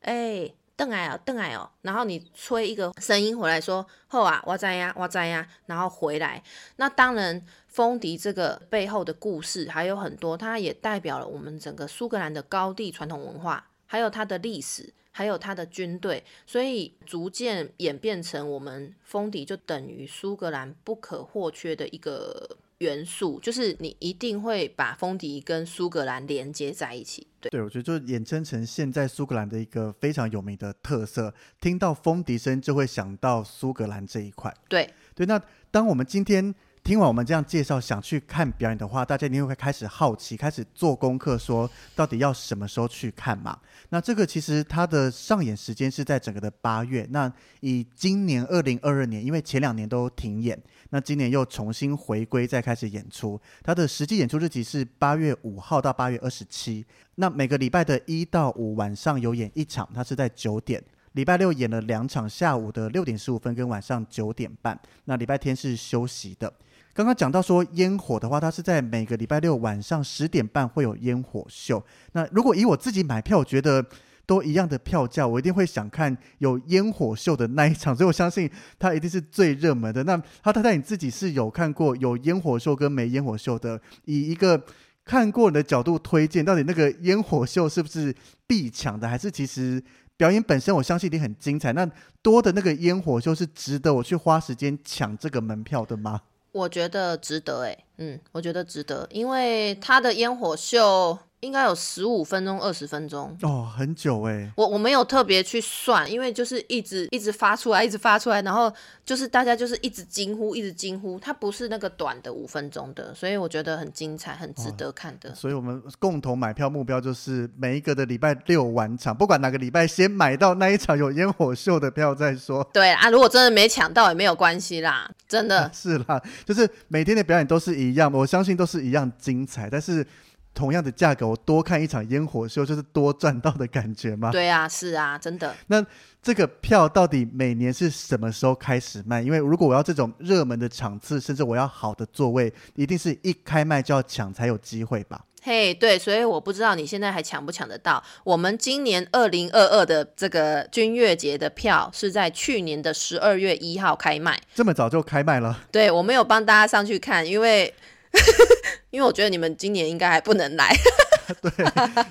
哎，邓矮哦，邓矮哦，然后你吹一个声音回来，说，后啊，我在呀，我在呀，然后回来。那当然，风笛这个背后的故事还有很多，它也代表了我们整个苏格兰的高地传统文化。还有它的历史，还有它的军队，所以逐渐演变成我们风笛就等于苏格兰不可或缺的一个元素，就是你一定会把风笛跟苏格兰连接在一起。对，对我觉得就衍生成现在苏格兰的一个非常有名的特色，听到风笛声就会想到苏格兰这一块。对，对，那当我们今天。听完我们这样介绍，想去看表演的话，大家一定会开始好奇，开始做功课，说到底要什么时候去看嘛？那这个其实它的上演时间是在整个的八月。那以今年二零二二年，因为前两年都停演，那今年又重新回归，再开始演出。它的实际演出日期是八月五号到八月二十七。那每个礼拜的一到五晚上有演一场，它是在九点。礼拜六演了两场，下午的六点十五分跟晚上九点半。那礼拜天是休息的。刚刚讲到说烟火的话，它是在每个礼拜六晚上十点半会有烟火秀。那如果以我自己买票，我觉得都一样的票价，我一定会想看有烟火秀的那一场。[laughs] 所以我相信它一定是最热门的。那他太太你自己是有看过有烟火秀跟没烟火秀的？以一个看过你的角度推荐，到底那个烟火秀是不是必抢的？还是其实表演本身我相信一定很精彩？那多的那个烟火秀是值得我去花时间抢这个门票的吗？我觉得值得哎，嗯，我觉得值得，因为他的烟火秀。应该有十五分钟、二十分钟哦，很久哎。我我没有特别去算，因为就是一直一直发出来，一直发出来，然后就是大家就是一直惊呼，一直惊呼。它不是那个短的五分钟的，所以我觉得很精彩，很值得看的。所以我们共同买票目标就是每一个的礼拜六晚场，不管哪个礼拜先买到那一场有烟火秀的票再说。对啊，如果真的没抢到也没有关系啦，真的 [laughs] 是啦，就是每天的表演都是一样，我相信都是一样精彩，但是。同样的价格，我多看一场烟火秀，就是多赚到的感觉吗？对啊，是啊，真的。那这个票到底每年是什么时候开始卖？因为如果我要这种热门的场次，甚至我要好的座位，一定是一开卖就要抢才有机会吧？嘿，对，所以我不知道你现在还抢不抢得到。我们今年二零二二的这个君乐节的票是在去年的十二月一号开卖，这么早就开卖了？对，我没有帮大家上去看，因为。[laughs] 因为我觉得你们今年应该还不能来，[laughs] 对，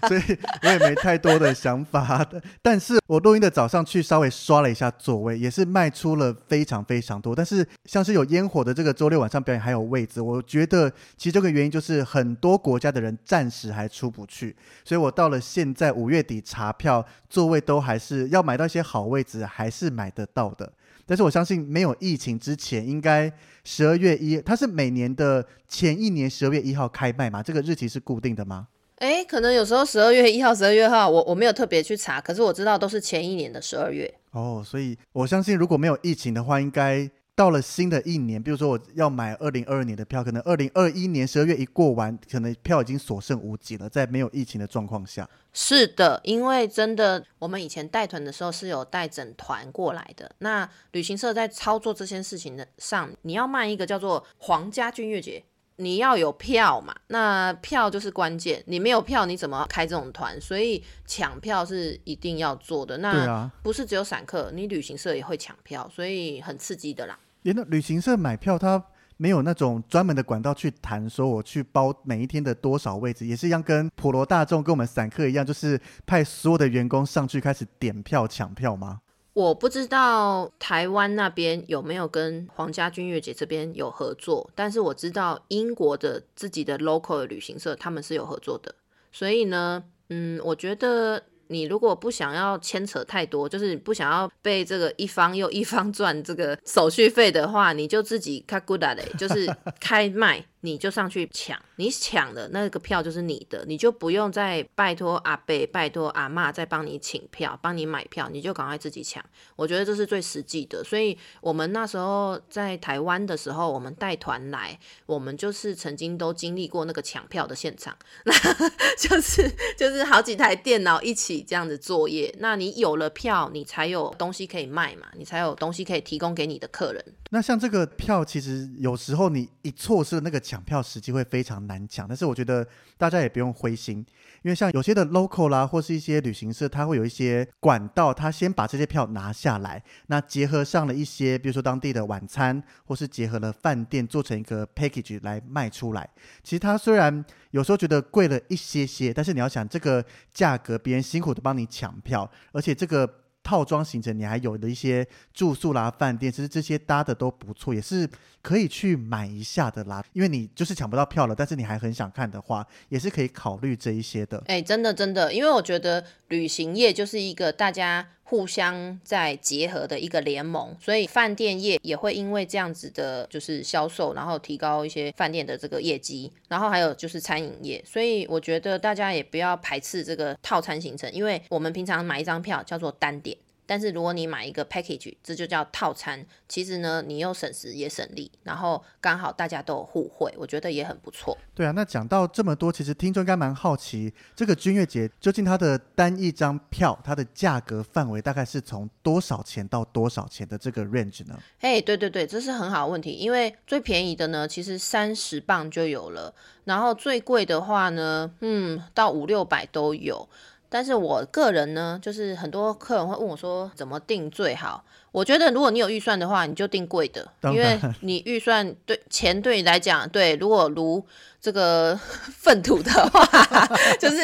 所以我也没太多的想法。但是我录音的早上去稍微刷了一下座位，也是卖出了非常非常多。但是像是有烟火的这个周六晚上表演还有位置，我觉得其中一个原因就是很多国家的人暂时还出不去，所以我到了现在五月底查票，座位都还是要买到一些好位置，还是买得到的。但是我相信，没有疫情之前，应该十二月一，它是每年的前一年十二月一号开卖嘛？这个日期是固定的吗？哎，可能有时候十二月一号、十二月号，我我没有特别去查，可是我知道都是前一年的十二月。哦，所以我相信如果没有疫情的话，应该到了新的一年，比如说我要买二零二二年的票，可能二零二一年十二月一过完，可能票已经所剩无几了，在没有疫情的状况下。是的，因为真的，我们以前带团的时候是有带整团过来的。那旅行社在操作这件事情的上，你要卖一个叫做皇家君悦节，你要有票嘛？那票就是关键，你没有票，你怎么开这种团？所以抢票是一定要做的。那不是只有散客，你旅行社也会抢票，所以很刺激的啦。连那旅行社买票，他。没有那种专门的管道去谈，说我去包每一天的多少位置，也是一样，跟普罗大众跟我们散客一样，就是派所有的员工上去开始点票抢票吗？我不知道台湾那边有没有跟皇家君悦姐这边有合作，但是我知道英国的自己的 local 的旅行社他们是有合作的，所以呢，嗯，我觉得。你如果不想要牵扯太多，就是不想要被这个一方又一方 [laughs] 赚这个手续费的话，你就自己开 good 嘞，就是开卖。你就上去抢，你抢的那个票就是你的，你就不用再拜托阿贝、拜托阿妈再帮你请票、帮你买票，你就赶快自己抢。我觉得这是最实际的。所以我们那时候在台湾的时候，我们带团来，我们就是曾经都经历过那个抢票的现场，那 [laughs] 就是就是好几台电脑一起这样子作业。那你有了票，你才有东西可以卖嘛，你才有东西可以提供给你的客人。那像这个票，其实有时候你一错失了那个抢抢票时机，会非常难抢。但是我觉得大家也不用灰心，因为像有些的 local 啦，或是一些旅行社，它会有一些管道，它先把这些票拿下来，那结合上了一些，比如说当地的晚餐，或是结合了饭店，做成一个 package 来卖出来。其实它虽然有时候觉得贵了一些些，但是你要想这个价格，别人辛苦的帮你抢票，而且这个。套装行程，你还有的一些住宿啦、饭店，其实这些搭的都不错，也是可以去买一下的啦。因为你就是抢不到票了，但是你还很想看的话，也是可以考虑这一些的。哎，真的真的，因为我觉得旅行业就是一个大家互相在结合的一个联盟，所以饭店业也会因为这样子的，就是销售，然后提高一些饭店的这个业绩。然后还有就是餐饮业，所以我觉得大家也不要排斥这个套餐行程，因为我们平常买一张票叫做单点。但是如果你买一个 package，这就叫套餐。其实呢，你又省时也省力，然后刚好大家都有互惠，我觉得也很不错。对啊，那讲到这么多，其实听众应该蛮好奇，这个君悦节究竟它的单一张票，它的价格范围大概是从多少钱到多少钱的这个 range 呢？嘿，对对对，这是很好的问题，因为最便宜的呢，其实三十磅就有了，然后最贵的话呢，嗯，到五六百都有。但是我个人呢，就是很多客人会问我说怎么定最好。我觉得如果你有预算的话，你就定贵的，因为你预算对钱对你来讲，对，如果如这个 [laughs] 粪土的话，[laughs] 就是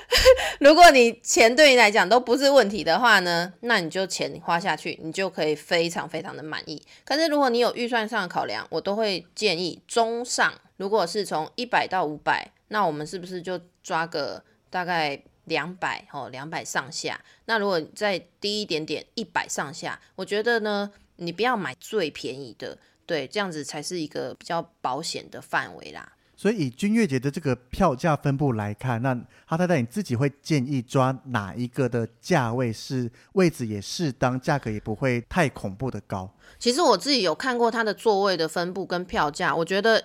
[laughs] 如果你钱对你来讲都不是问题的话呢，那你就钱花下去，你就可以非常非常的满意。可是如果你有预算上的考量，我都会建议中上，如果是从一百到五百，那我们是不是就抓个大概？两百哦，两百上下。那如果再低一点点，一百上下，我觉得呢，你不要买最便宜的，对，这样子才是一个比较保险的范围啦。所以以君悦节的这个票价分布来看，那哈太太你自己会建议抓哪一个的价位是位置也适当，价格也不会太恐怖的高？其实我自己有看过它的座位的分布跟票价，我觉得。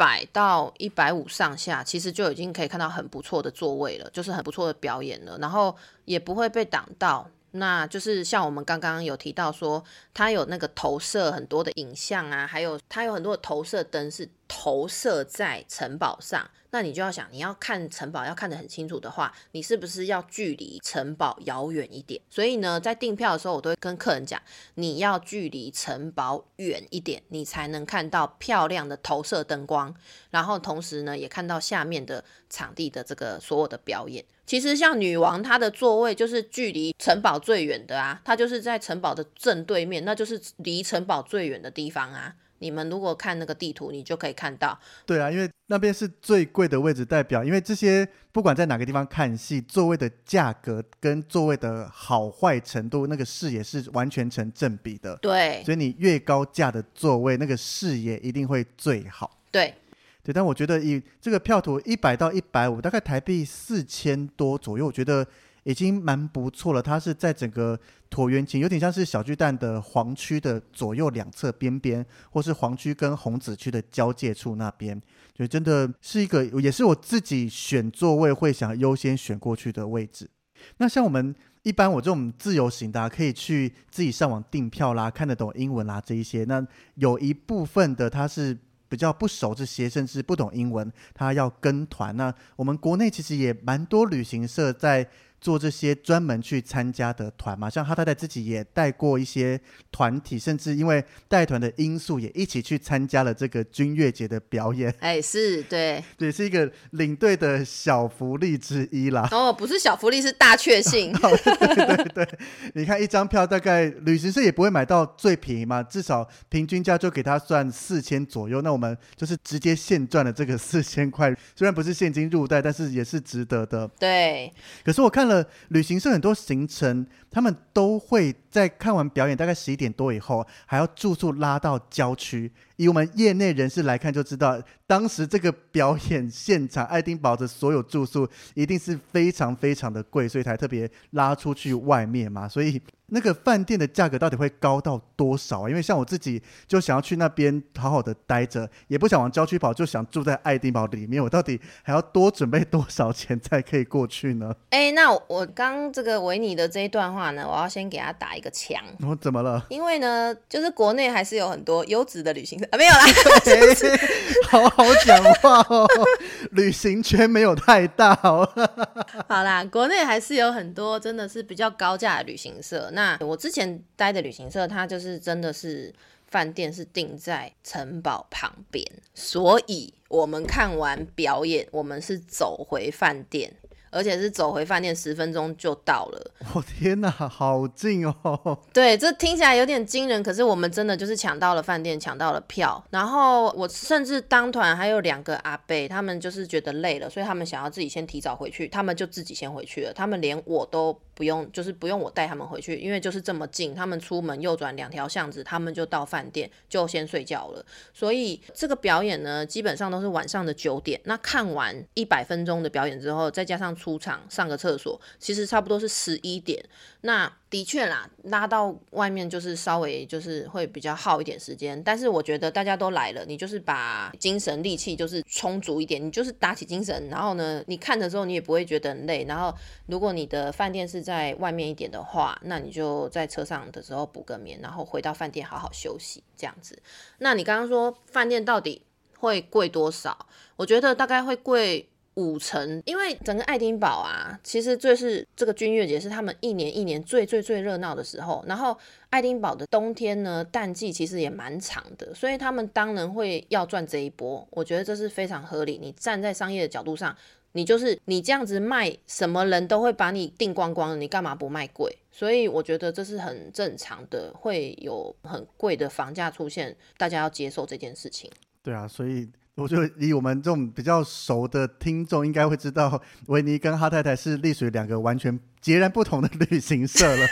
百到一百五上下，其实就已经可以看到很不错的座位了，就是很不错的表演了，然后也不会被挡到。那就是像我们刚刚有提到说，它有那个投射很多的影像啊，还有它有很多的投射灯是投射在城堡上。那你就要想，你要看城堡要看得很清楚的话，你是不是要距离城堡遥远一点？所以呢，在订票的时候，我都会跟客人讲，你要距离城堡远一点，你才能看到漂亮的投射灯光，然后同时呢，也看到下面的场地的这个所有的表演。其实像女王她的座位就是距离城堡最远的啊，她就是在城堡的正对面，那就是离城堡最远的地方啊。你们如果看那个地图，你就可以看到。对啊，因为那边是最贵的位置，代表因为这些不管在哪个地方看戏，座位的价格跟座位的好坏程度，那个视野是完全成正比的。对，所以你越高价的座位，那个视野一定会最好。对。对，但我觉得以这个票图一百到一百五，大概台币四千多左右，我觉得已经蛮不错了。它是在整个椭圆形，有点像是小巨蛋的黄区的左右两侧边边，或是黄区跟红紫区的交界处那边，就真的是一个，也是我自己选座位会想优先选过去的位置。那像我们一般我这种自由行的，可以去自己上网订票啦，看得懂英文啦这一些。那有一部分的他是。比较不熟这些，甚至不懂英文，他要跟团。那我们国内其实也蛮多旅行社在。做这些专门去参加的团嘛，像哈太太自己也带过一些团体，甚至因为带团的因素，也一起去参加了这个军乐节的表演。哎，是对，也，是一个领队的小福利之一啦。哦，不是小福利，是大确幸。[laughs] 对对对，你看一张票，大概旅行社也不会买到最便宜嘛，至少平均价就给他算四千左右。那我们就是直接现赚了这个四千块，虽然不是现金入袋，但是也是值得的。对，可是我看。了旅行社很多行程，他们都会在看完表演大概十一点多以后，还要住宿拉到郊区。以我们业内人士来看，就知道当时这个表演现场，爱丁堡的所有住宿一定是非常非常的贵，所以才特别拉出去外面嘛。所以。那个饭店的价格到底会高到多少啊？因为像我自己就想要去那边好好的待着，也不想往郊区跑，就想住在爱丁堡里面。我到底还要多准备多少钱才可以过去呢？[laughs] 哎，那我刚这个维尼的这一段话呢，我要先给他打一个枪。我怎么了？因为呢，就是国内还是有很多优质的旅行社啊，没有啦，[laughs] [laughs] 好好讲话哦。旅行圈没有太大哦。好啦，国内还是有很多真的是比较高价的旅行社。那那我之前待的旅行社，它就是真的是饭店是定在城堡旁边，所以我们看完表演，我们是走回饭店。而且是走回饭店十分钟就到了。我 [laughs] 天哪，好近哦！[laughs] 对，这听起来有点惊人，可是我们真的就是抢到了饭店，抢到了票。然后我甚至当团还有两个阿贝，他们就是觉得累了，所以他们想要自己先提早回去，他们就自己先回去了。他们连我都不用，就是不用我带他们回去，因为就是这么近，他们出门右转两条巷子，他们就到饭店就先睡觉了。所以这个表演呢，基本上都是晚上的九点。那看完一百分钟的表演之后，再加上出场上个厕所，其实差不多是十一点。那的确啦，拉到外面就是稍微就是会比较耗一点时间。但是我觉得大家都来了，你就是把精神力气就是充足一点，你就是打起精神。然后呢，你看的时候你也不会觉得很累。然后如果你的饭店是在外面一点的话，那你就在车上的时候补个眠，然后回到饭店好好休息这样子。那你刚刚说饭店到底会贵多少？我觉得大概会贵。五成，因为整个爱丁堡啊，其实最是这个军乐节是他们一年一年最最最热闹的时候。然后爱丁堡的冬天呢，淡季其实也蛮长的，所以他们当然会要赚这一波。我觉得这是非常合理。你站在商业的角度上，你就是你这样子卖，什么人都会把你订光光，你干嘛不卖贵？所以我觉得这是很正常的，会有很贵的房价出现，大家要接受这件事情。对啊，所以。我就以我们这种比较熟的听众，应该会知道，维尼跟哈太太是隶属于两个完全截然不同的旅行社了。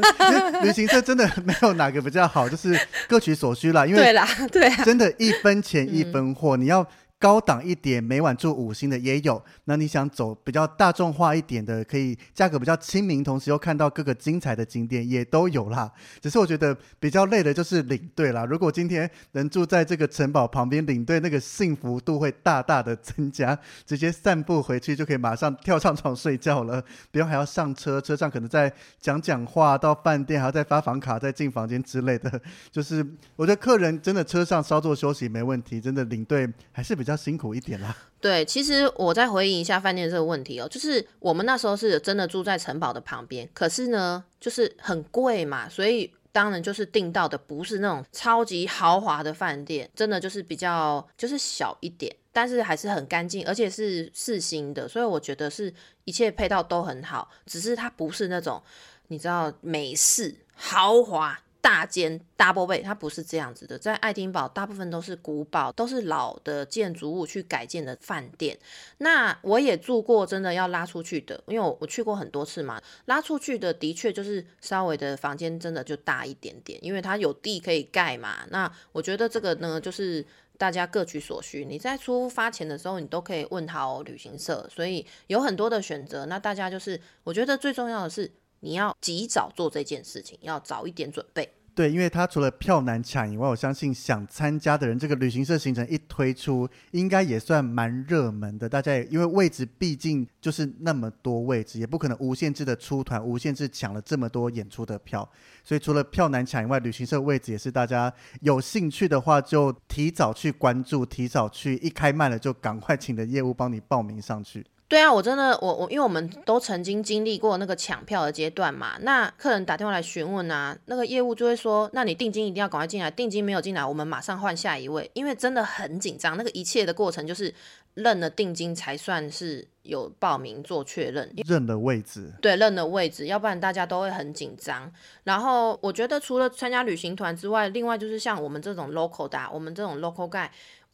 [laughs] 旅行社真的没有哪个比较好，就是各取所需啦。因为对啦，对，真的一分钱一分货，你要。高档一点，每晚住五星的也有。那你想走比较大众化一点的，可以价格比较亲民，同时又看到各个精彩的景点，也都有啦。只是我觉得比较累的就是领队啦。如果今天能住在这个城堡旁边，领队那个幸福度会大大的增加，直接散步回去就可以马上跳上床睡觉了，不用还要上车，车上可能在讲讲话，到饭店还要再发房卡，再进房间之类的。就是我觉得客人真的车上稍作休息没问题，真的领队还是比较。比较辛苦一点啦。对，其实我再回应一下饭店这个问题哦，就是我们那时候是真的住在城堡的旁边，可是呢，就是很贵嘛，所以当然就是订到的不是那种超级豪华的饭店，真的就是比较就是小一点，但是还是很干净，而且是四星的，所以我觉得是一切配套都很好，只是它不是那种你知道美式豪华。大间 double 倍，它不是这样子的。在爱丁堡，大部分都是古堡，都是老的建筑物去改建的饭店。那我也住过，真的要拉出去的，因为我我去过很多次嘛。拉出去的的确就是稍微的房间真的就大一点点，因为它有地可以盖嘛。那我觉得这个呢，就是。大家各取所需。你在出发前的时候，你都可以问好旅行社，所以有很多的选择。那大家就是，我觉得最重要的是你要及早做这件事情，要早一点准备。对，因为它除了票难抢以外，我相信想参加的人，这个旅行社行程一推出，应该也算蛮热门的。大家也因为位置毕竟就是那么多位置，也不可能无限制的出团，无限制抢了这么多演出的票，所以除了票难抢以外，旅行社位置也是大家有兴趣的话，就提早去关注，提早去，一开卖了就赶快请的业务帮你报名上去。对啊，我真的，我我，因为我们都曾经经历过那个抢票的阶段嘛。那客人打电话来询问啊，那个业务就会说，那你定金一定要赶快进来，定金没有进来，我们马上换下一位。因为真的很紧张，那个一切的过程就是认了定金才算是有报名做确认，认了位置。对，认了位置，要不然大家都会很紧张。然后我觉得除了参加旅行团之外，另外就是像我们这种 local 的，我们这种 local guy。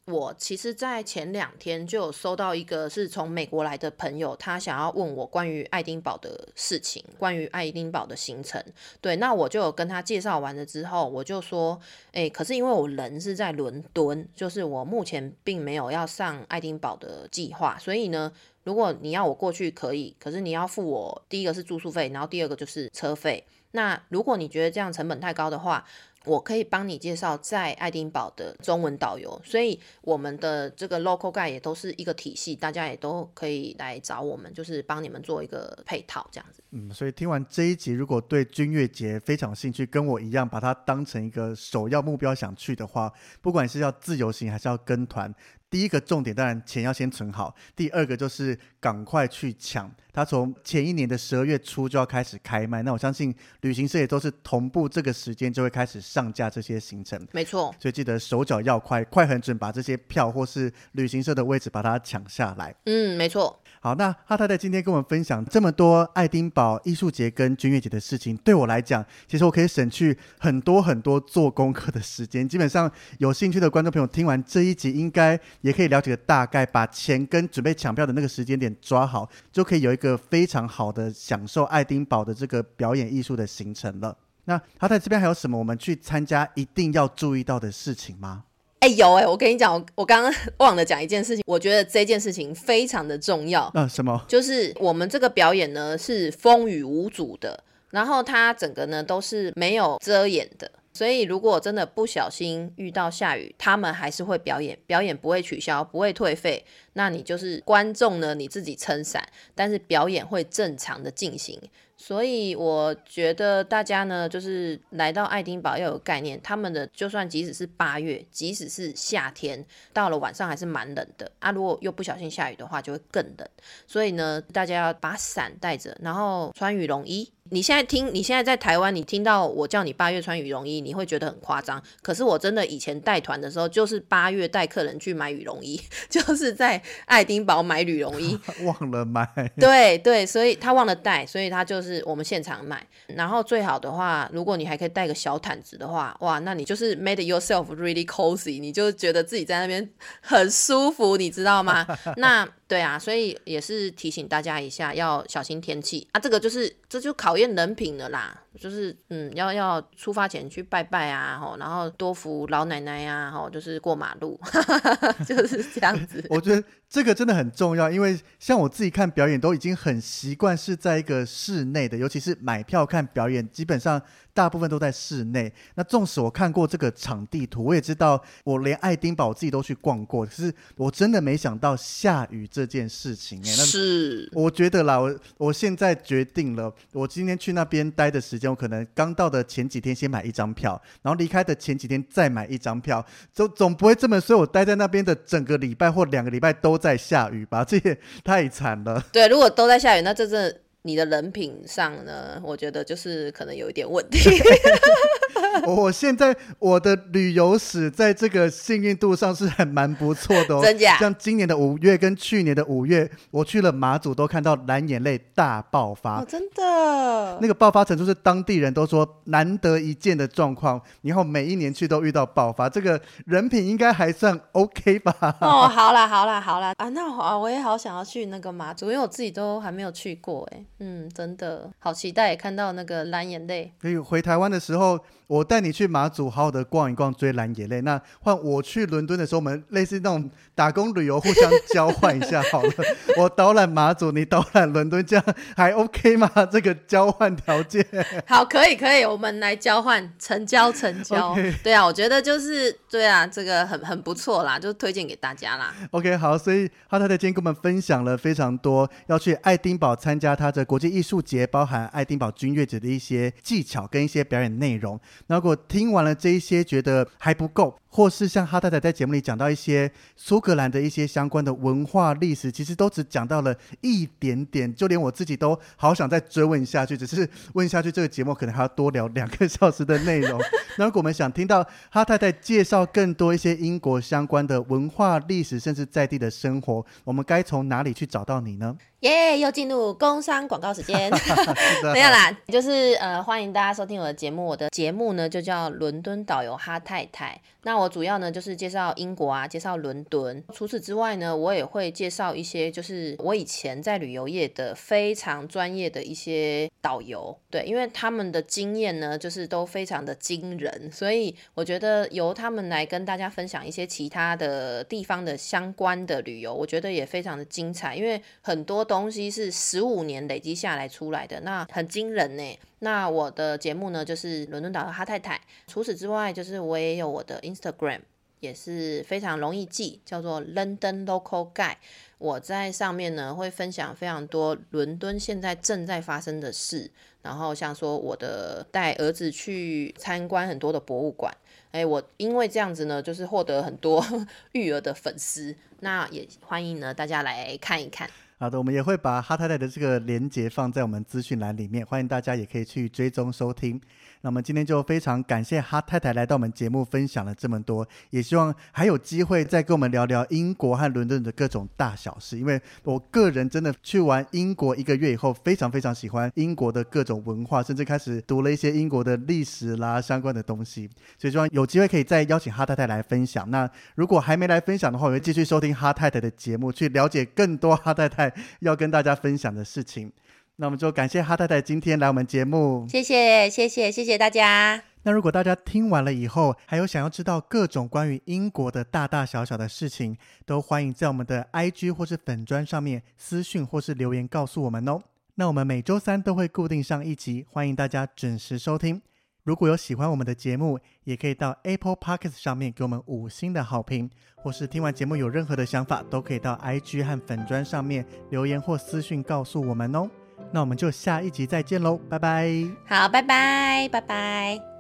我其实，在前两天就有收到一个是从美国来的朋友，他想要问我关于爱丁堡的事情，关于爱丁堡的行程。对，那我就有跟他介绍完了之后，我就说，哎，可是因为我人是在伦敦，就是我目前并没有要上爱丁堡的计划，所以呢，如果你要我过去可以，可是你要付我第一个是住宿费，然后第二个就是车费。那如果你觉得这样成本太高的话，我可以帮你介绍在爱丁堡的中文导游，所以我们的这个 local guide 也都是一个体系，大家也都可以来找我们，就是帮你们做一个配套这样子。嗯，所以听完这一集，如果对君悦节非常兴趣，跟我一样把它当成一个首要目标想去的话，不管是要自由行还是要跟团。第一个重点当然钱要先存好，第二个就是赶快去抢。它从前一年的十二月初就要开始开卖，那我相信旅行社也都是同步这个时间就会开始上架这些行程。没错，所以记得手脚要快，快很准，把这些票或是旅行社的位置把它抢下来。嗯，没错。好，那哈太太今天跟我们分享这么多爱丁堡艺术节跟军乐节的事情，对我来讲，其实我可以省去很多很多做功课的时间。基本上有兴趣的观众朋友听完这一集，应该也可以了解个大概，把钱跟准备抢票的那个时间点抓好，就可以有一个非常好的享受爱丁堡的这个表演艺术的行程了。那哈太这边还有什么我们去参加一定要注意到的事情吗？哎，有哎，我跟你讲，我我刚刚 [laughs] 忘了讲一件事情，我觉得这件事情非常的重要。嗯，什么？就是我们这个表演呢是风雨无阻的，然后它整个呢都是没有遮掩的，所以如果真的不小心遇到下雨，他们还是会表演，表演不会取消，不会退费。那你就是观众呢，你自己撑伞，但是表演会正常的进行。所以我觉得大家呢，就是来到爱丁堡要有概念，他们的就算即使是八月，即使是夏天，到了晚上还是蛮冷的啊。如果又不小心下雨的话，就会更冷。所以呢，大家要把伞带着，然后穿羽绒衣。你现在听，你现在在台湾，你听到我叫你八月穿羽绒衣，你会觉得很夸张。可是我真的以前带团的时候，就是八月带客人去买羽绒衣，[laughs] 就是在爱丁堡买羽绒衣，[laughs] 忘了买。对对，所以他忘了带，所以他就是我们现场买。然后最好的话，如果你还可以带个小毯子的话，哇，那你就是 made yourself really cozy，你就觉得自己在那边很舒服，你知道吗？那。对啊，所以也是提醒大家一下，要小心天气啊。这个就是这就考验人品了啦。就是嗯，要要出发前去拜拜啊，吼，然后多扶老奶奶呀，吼，就是过马路，[laughs] 就是这样子。我觉得这个真的很重要，因为像我自己看表演都已经很习惯是在一个室内的，尤其是买票看表演，基本上大部分都在室内。那纵使我看过这个场地图，我也知道我连爱丁堡自己都去逛过，可是我真的没想到下雨这件事情。[laughs] 哎，是，我觉得啦，我我现在决定了，我今天去那边待的时间。我可能刚到的前几天先买一张票，然后离开的前几天再买一张票，总总不会这么所以，我待在那边的整个礼拜或两个礼拜都在下雨吧？这也太惨了。[laughs] 对，如果都在下雨，那这阵你的人品上呢？我觉得就是可能有一点问题。[laughs] [laughs] 我现在我的旅游史在这个幸运度上是很蛮不错的哦，真假？像今年的五月跟去年的五月，我去了马祖，都看到蓝眼泪大爆发，真的。那个爆发程度是当地人都说难得一见的状况，然后每一年去都遇到爆发，这个人品应该还算 OK 吧？哦，好啦好啦好啦啊，那好，我也好想要去那个马祖，因为我自己都还没有去过，哎，嗯，真的好期待看到那个蓝眼泪。所以回台湾的时候，我。带你去马祖好好的逛一逛，追蓝眼泪。那换我去伦敦的时候，我们类似那种打工旅游，互相交换一下好了。[laughs] 我导览马祖，你导览伦敦，这样还 OK 吗？[laughs] 这个交换条件？[laughs] 好，可以可以，我们来交换，成交成交。对啊，我觉得就是对啊，这个很很不错啦，就推荐给大家啦。OK，好，所以哈太太今天跟我们分享了非常多要去爱丁堡参加他的国际艺术节，包含爱丁堡军乐节的一些技巧跟一些表演内容。那如果听完了这一些觉得还不够，或是像哈太太在节目里讲到一些苏格兰的一些相关的文化历史，其实都只讲到了一点点，就连我自己都好想再追问下去，只是问下去这个节目可能还要多聊两个小时的内容。那如果我们想听到哈太太介绍更多一些英国相关的文化历史，甚至在地的生活，我们该从哪里去找到你呢？耶又进入工商广告时间。[laughs] [laughs] 是的没有啦，就是呃，欢迎大家收听我的节目。我的节目呢就叫伦敦导游哈太太。那我主要呢就是介绍英国啊，介绍伦敦。除此之外呢，我也会介绍一些就是我以前在旅游业的非常专业的一些导游。对，因为他们的经验呢，就是都非常的惊人，所以我觉得由他们来跟大家分享一些其他的地方的相关的旅游，我觉得也非常的精彩，因为很多东西是十五年累积下来出来的，那很惊人呢。那我的节目呢，就是伦敦导游哈太太。除此之外，就是我也有我的 Instagram，也是非常容易记，叫做 London Local Guy。我在上面呢会分享非常多伦敦现在正在发生的事，然后像说我的带儿子去参观很多的博物馆，哎，我因为这样子呢，就是获得很多 [laughs] 育儿的粉丝，那也欢迎呢大家来看一看。好的，我们也会把哈太太的这个连接放在我们资讯栏里面，欢迎大家也可以去追踪收听。那么今天就非常感谢哈太太来到我们节目分享了这么多，也希望还有机会再跟我们聊聊英国和伦敦的各种大小事。因为我个人真的去完英国一个月以后，非常非常喜欢英国的各种文化，甚至开始读了一些英国的历史啦相关的东西。所以希望有机会可以再邀请哈太太来分享。那如果还没来分享的话，我会继续收听哈太太的节目，去了解更多哈太太要跟大家分享的事情。那我们就感谢哈太太今天来我们节目。谢谢，谢谢，谢谢大家。那如果大家听完了以后，还有想要知道各种关于英国的大大小小的事情，都欢迎在我们的 IG 或是粉砖上面私讯或是留言告诉我们哦。那我们每周三都会固定上一集，欢迎大家准时收听。如果有喜欢我们的节目，也可以到 Apple Podcast 上面给我们五星的好评，或是听完节目有任何的想法，都可以到 IG 和粉砖上面留言或私讯告诉我们哦。那我们就下一集再见喽，拜拜。好，拜拜，拜拜。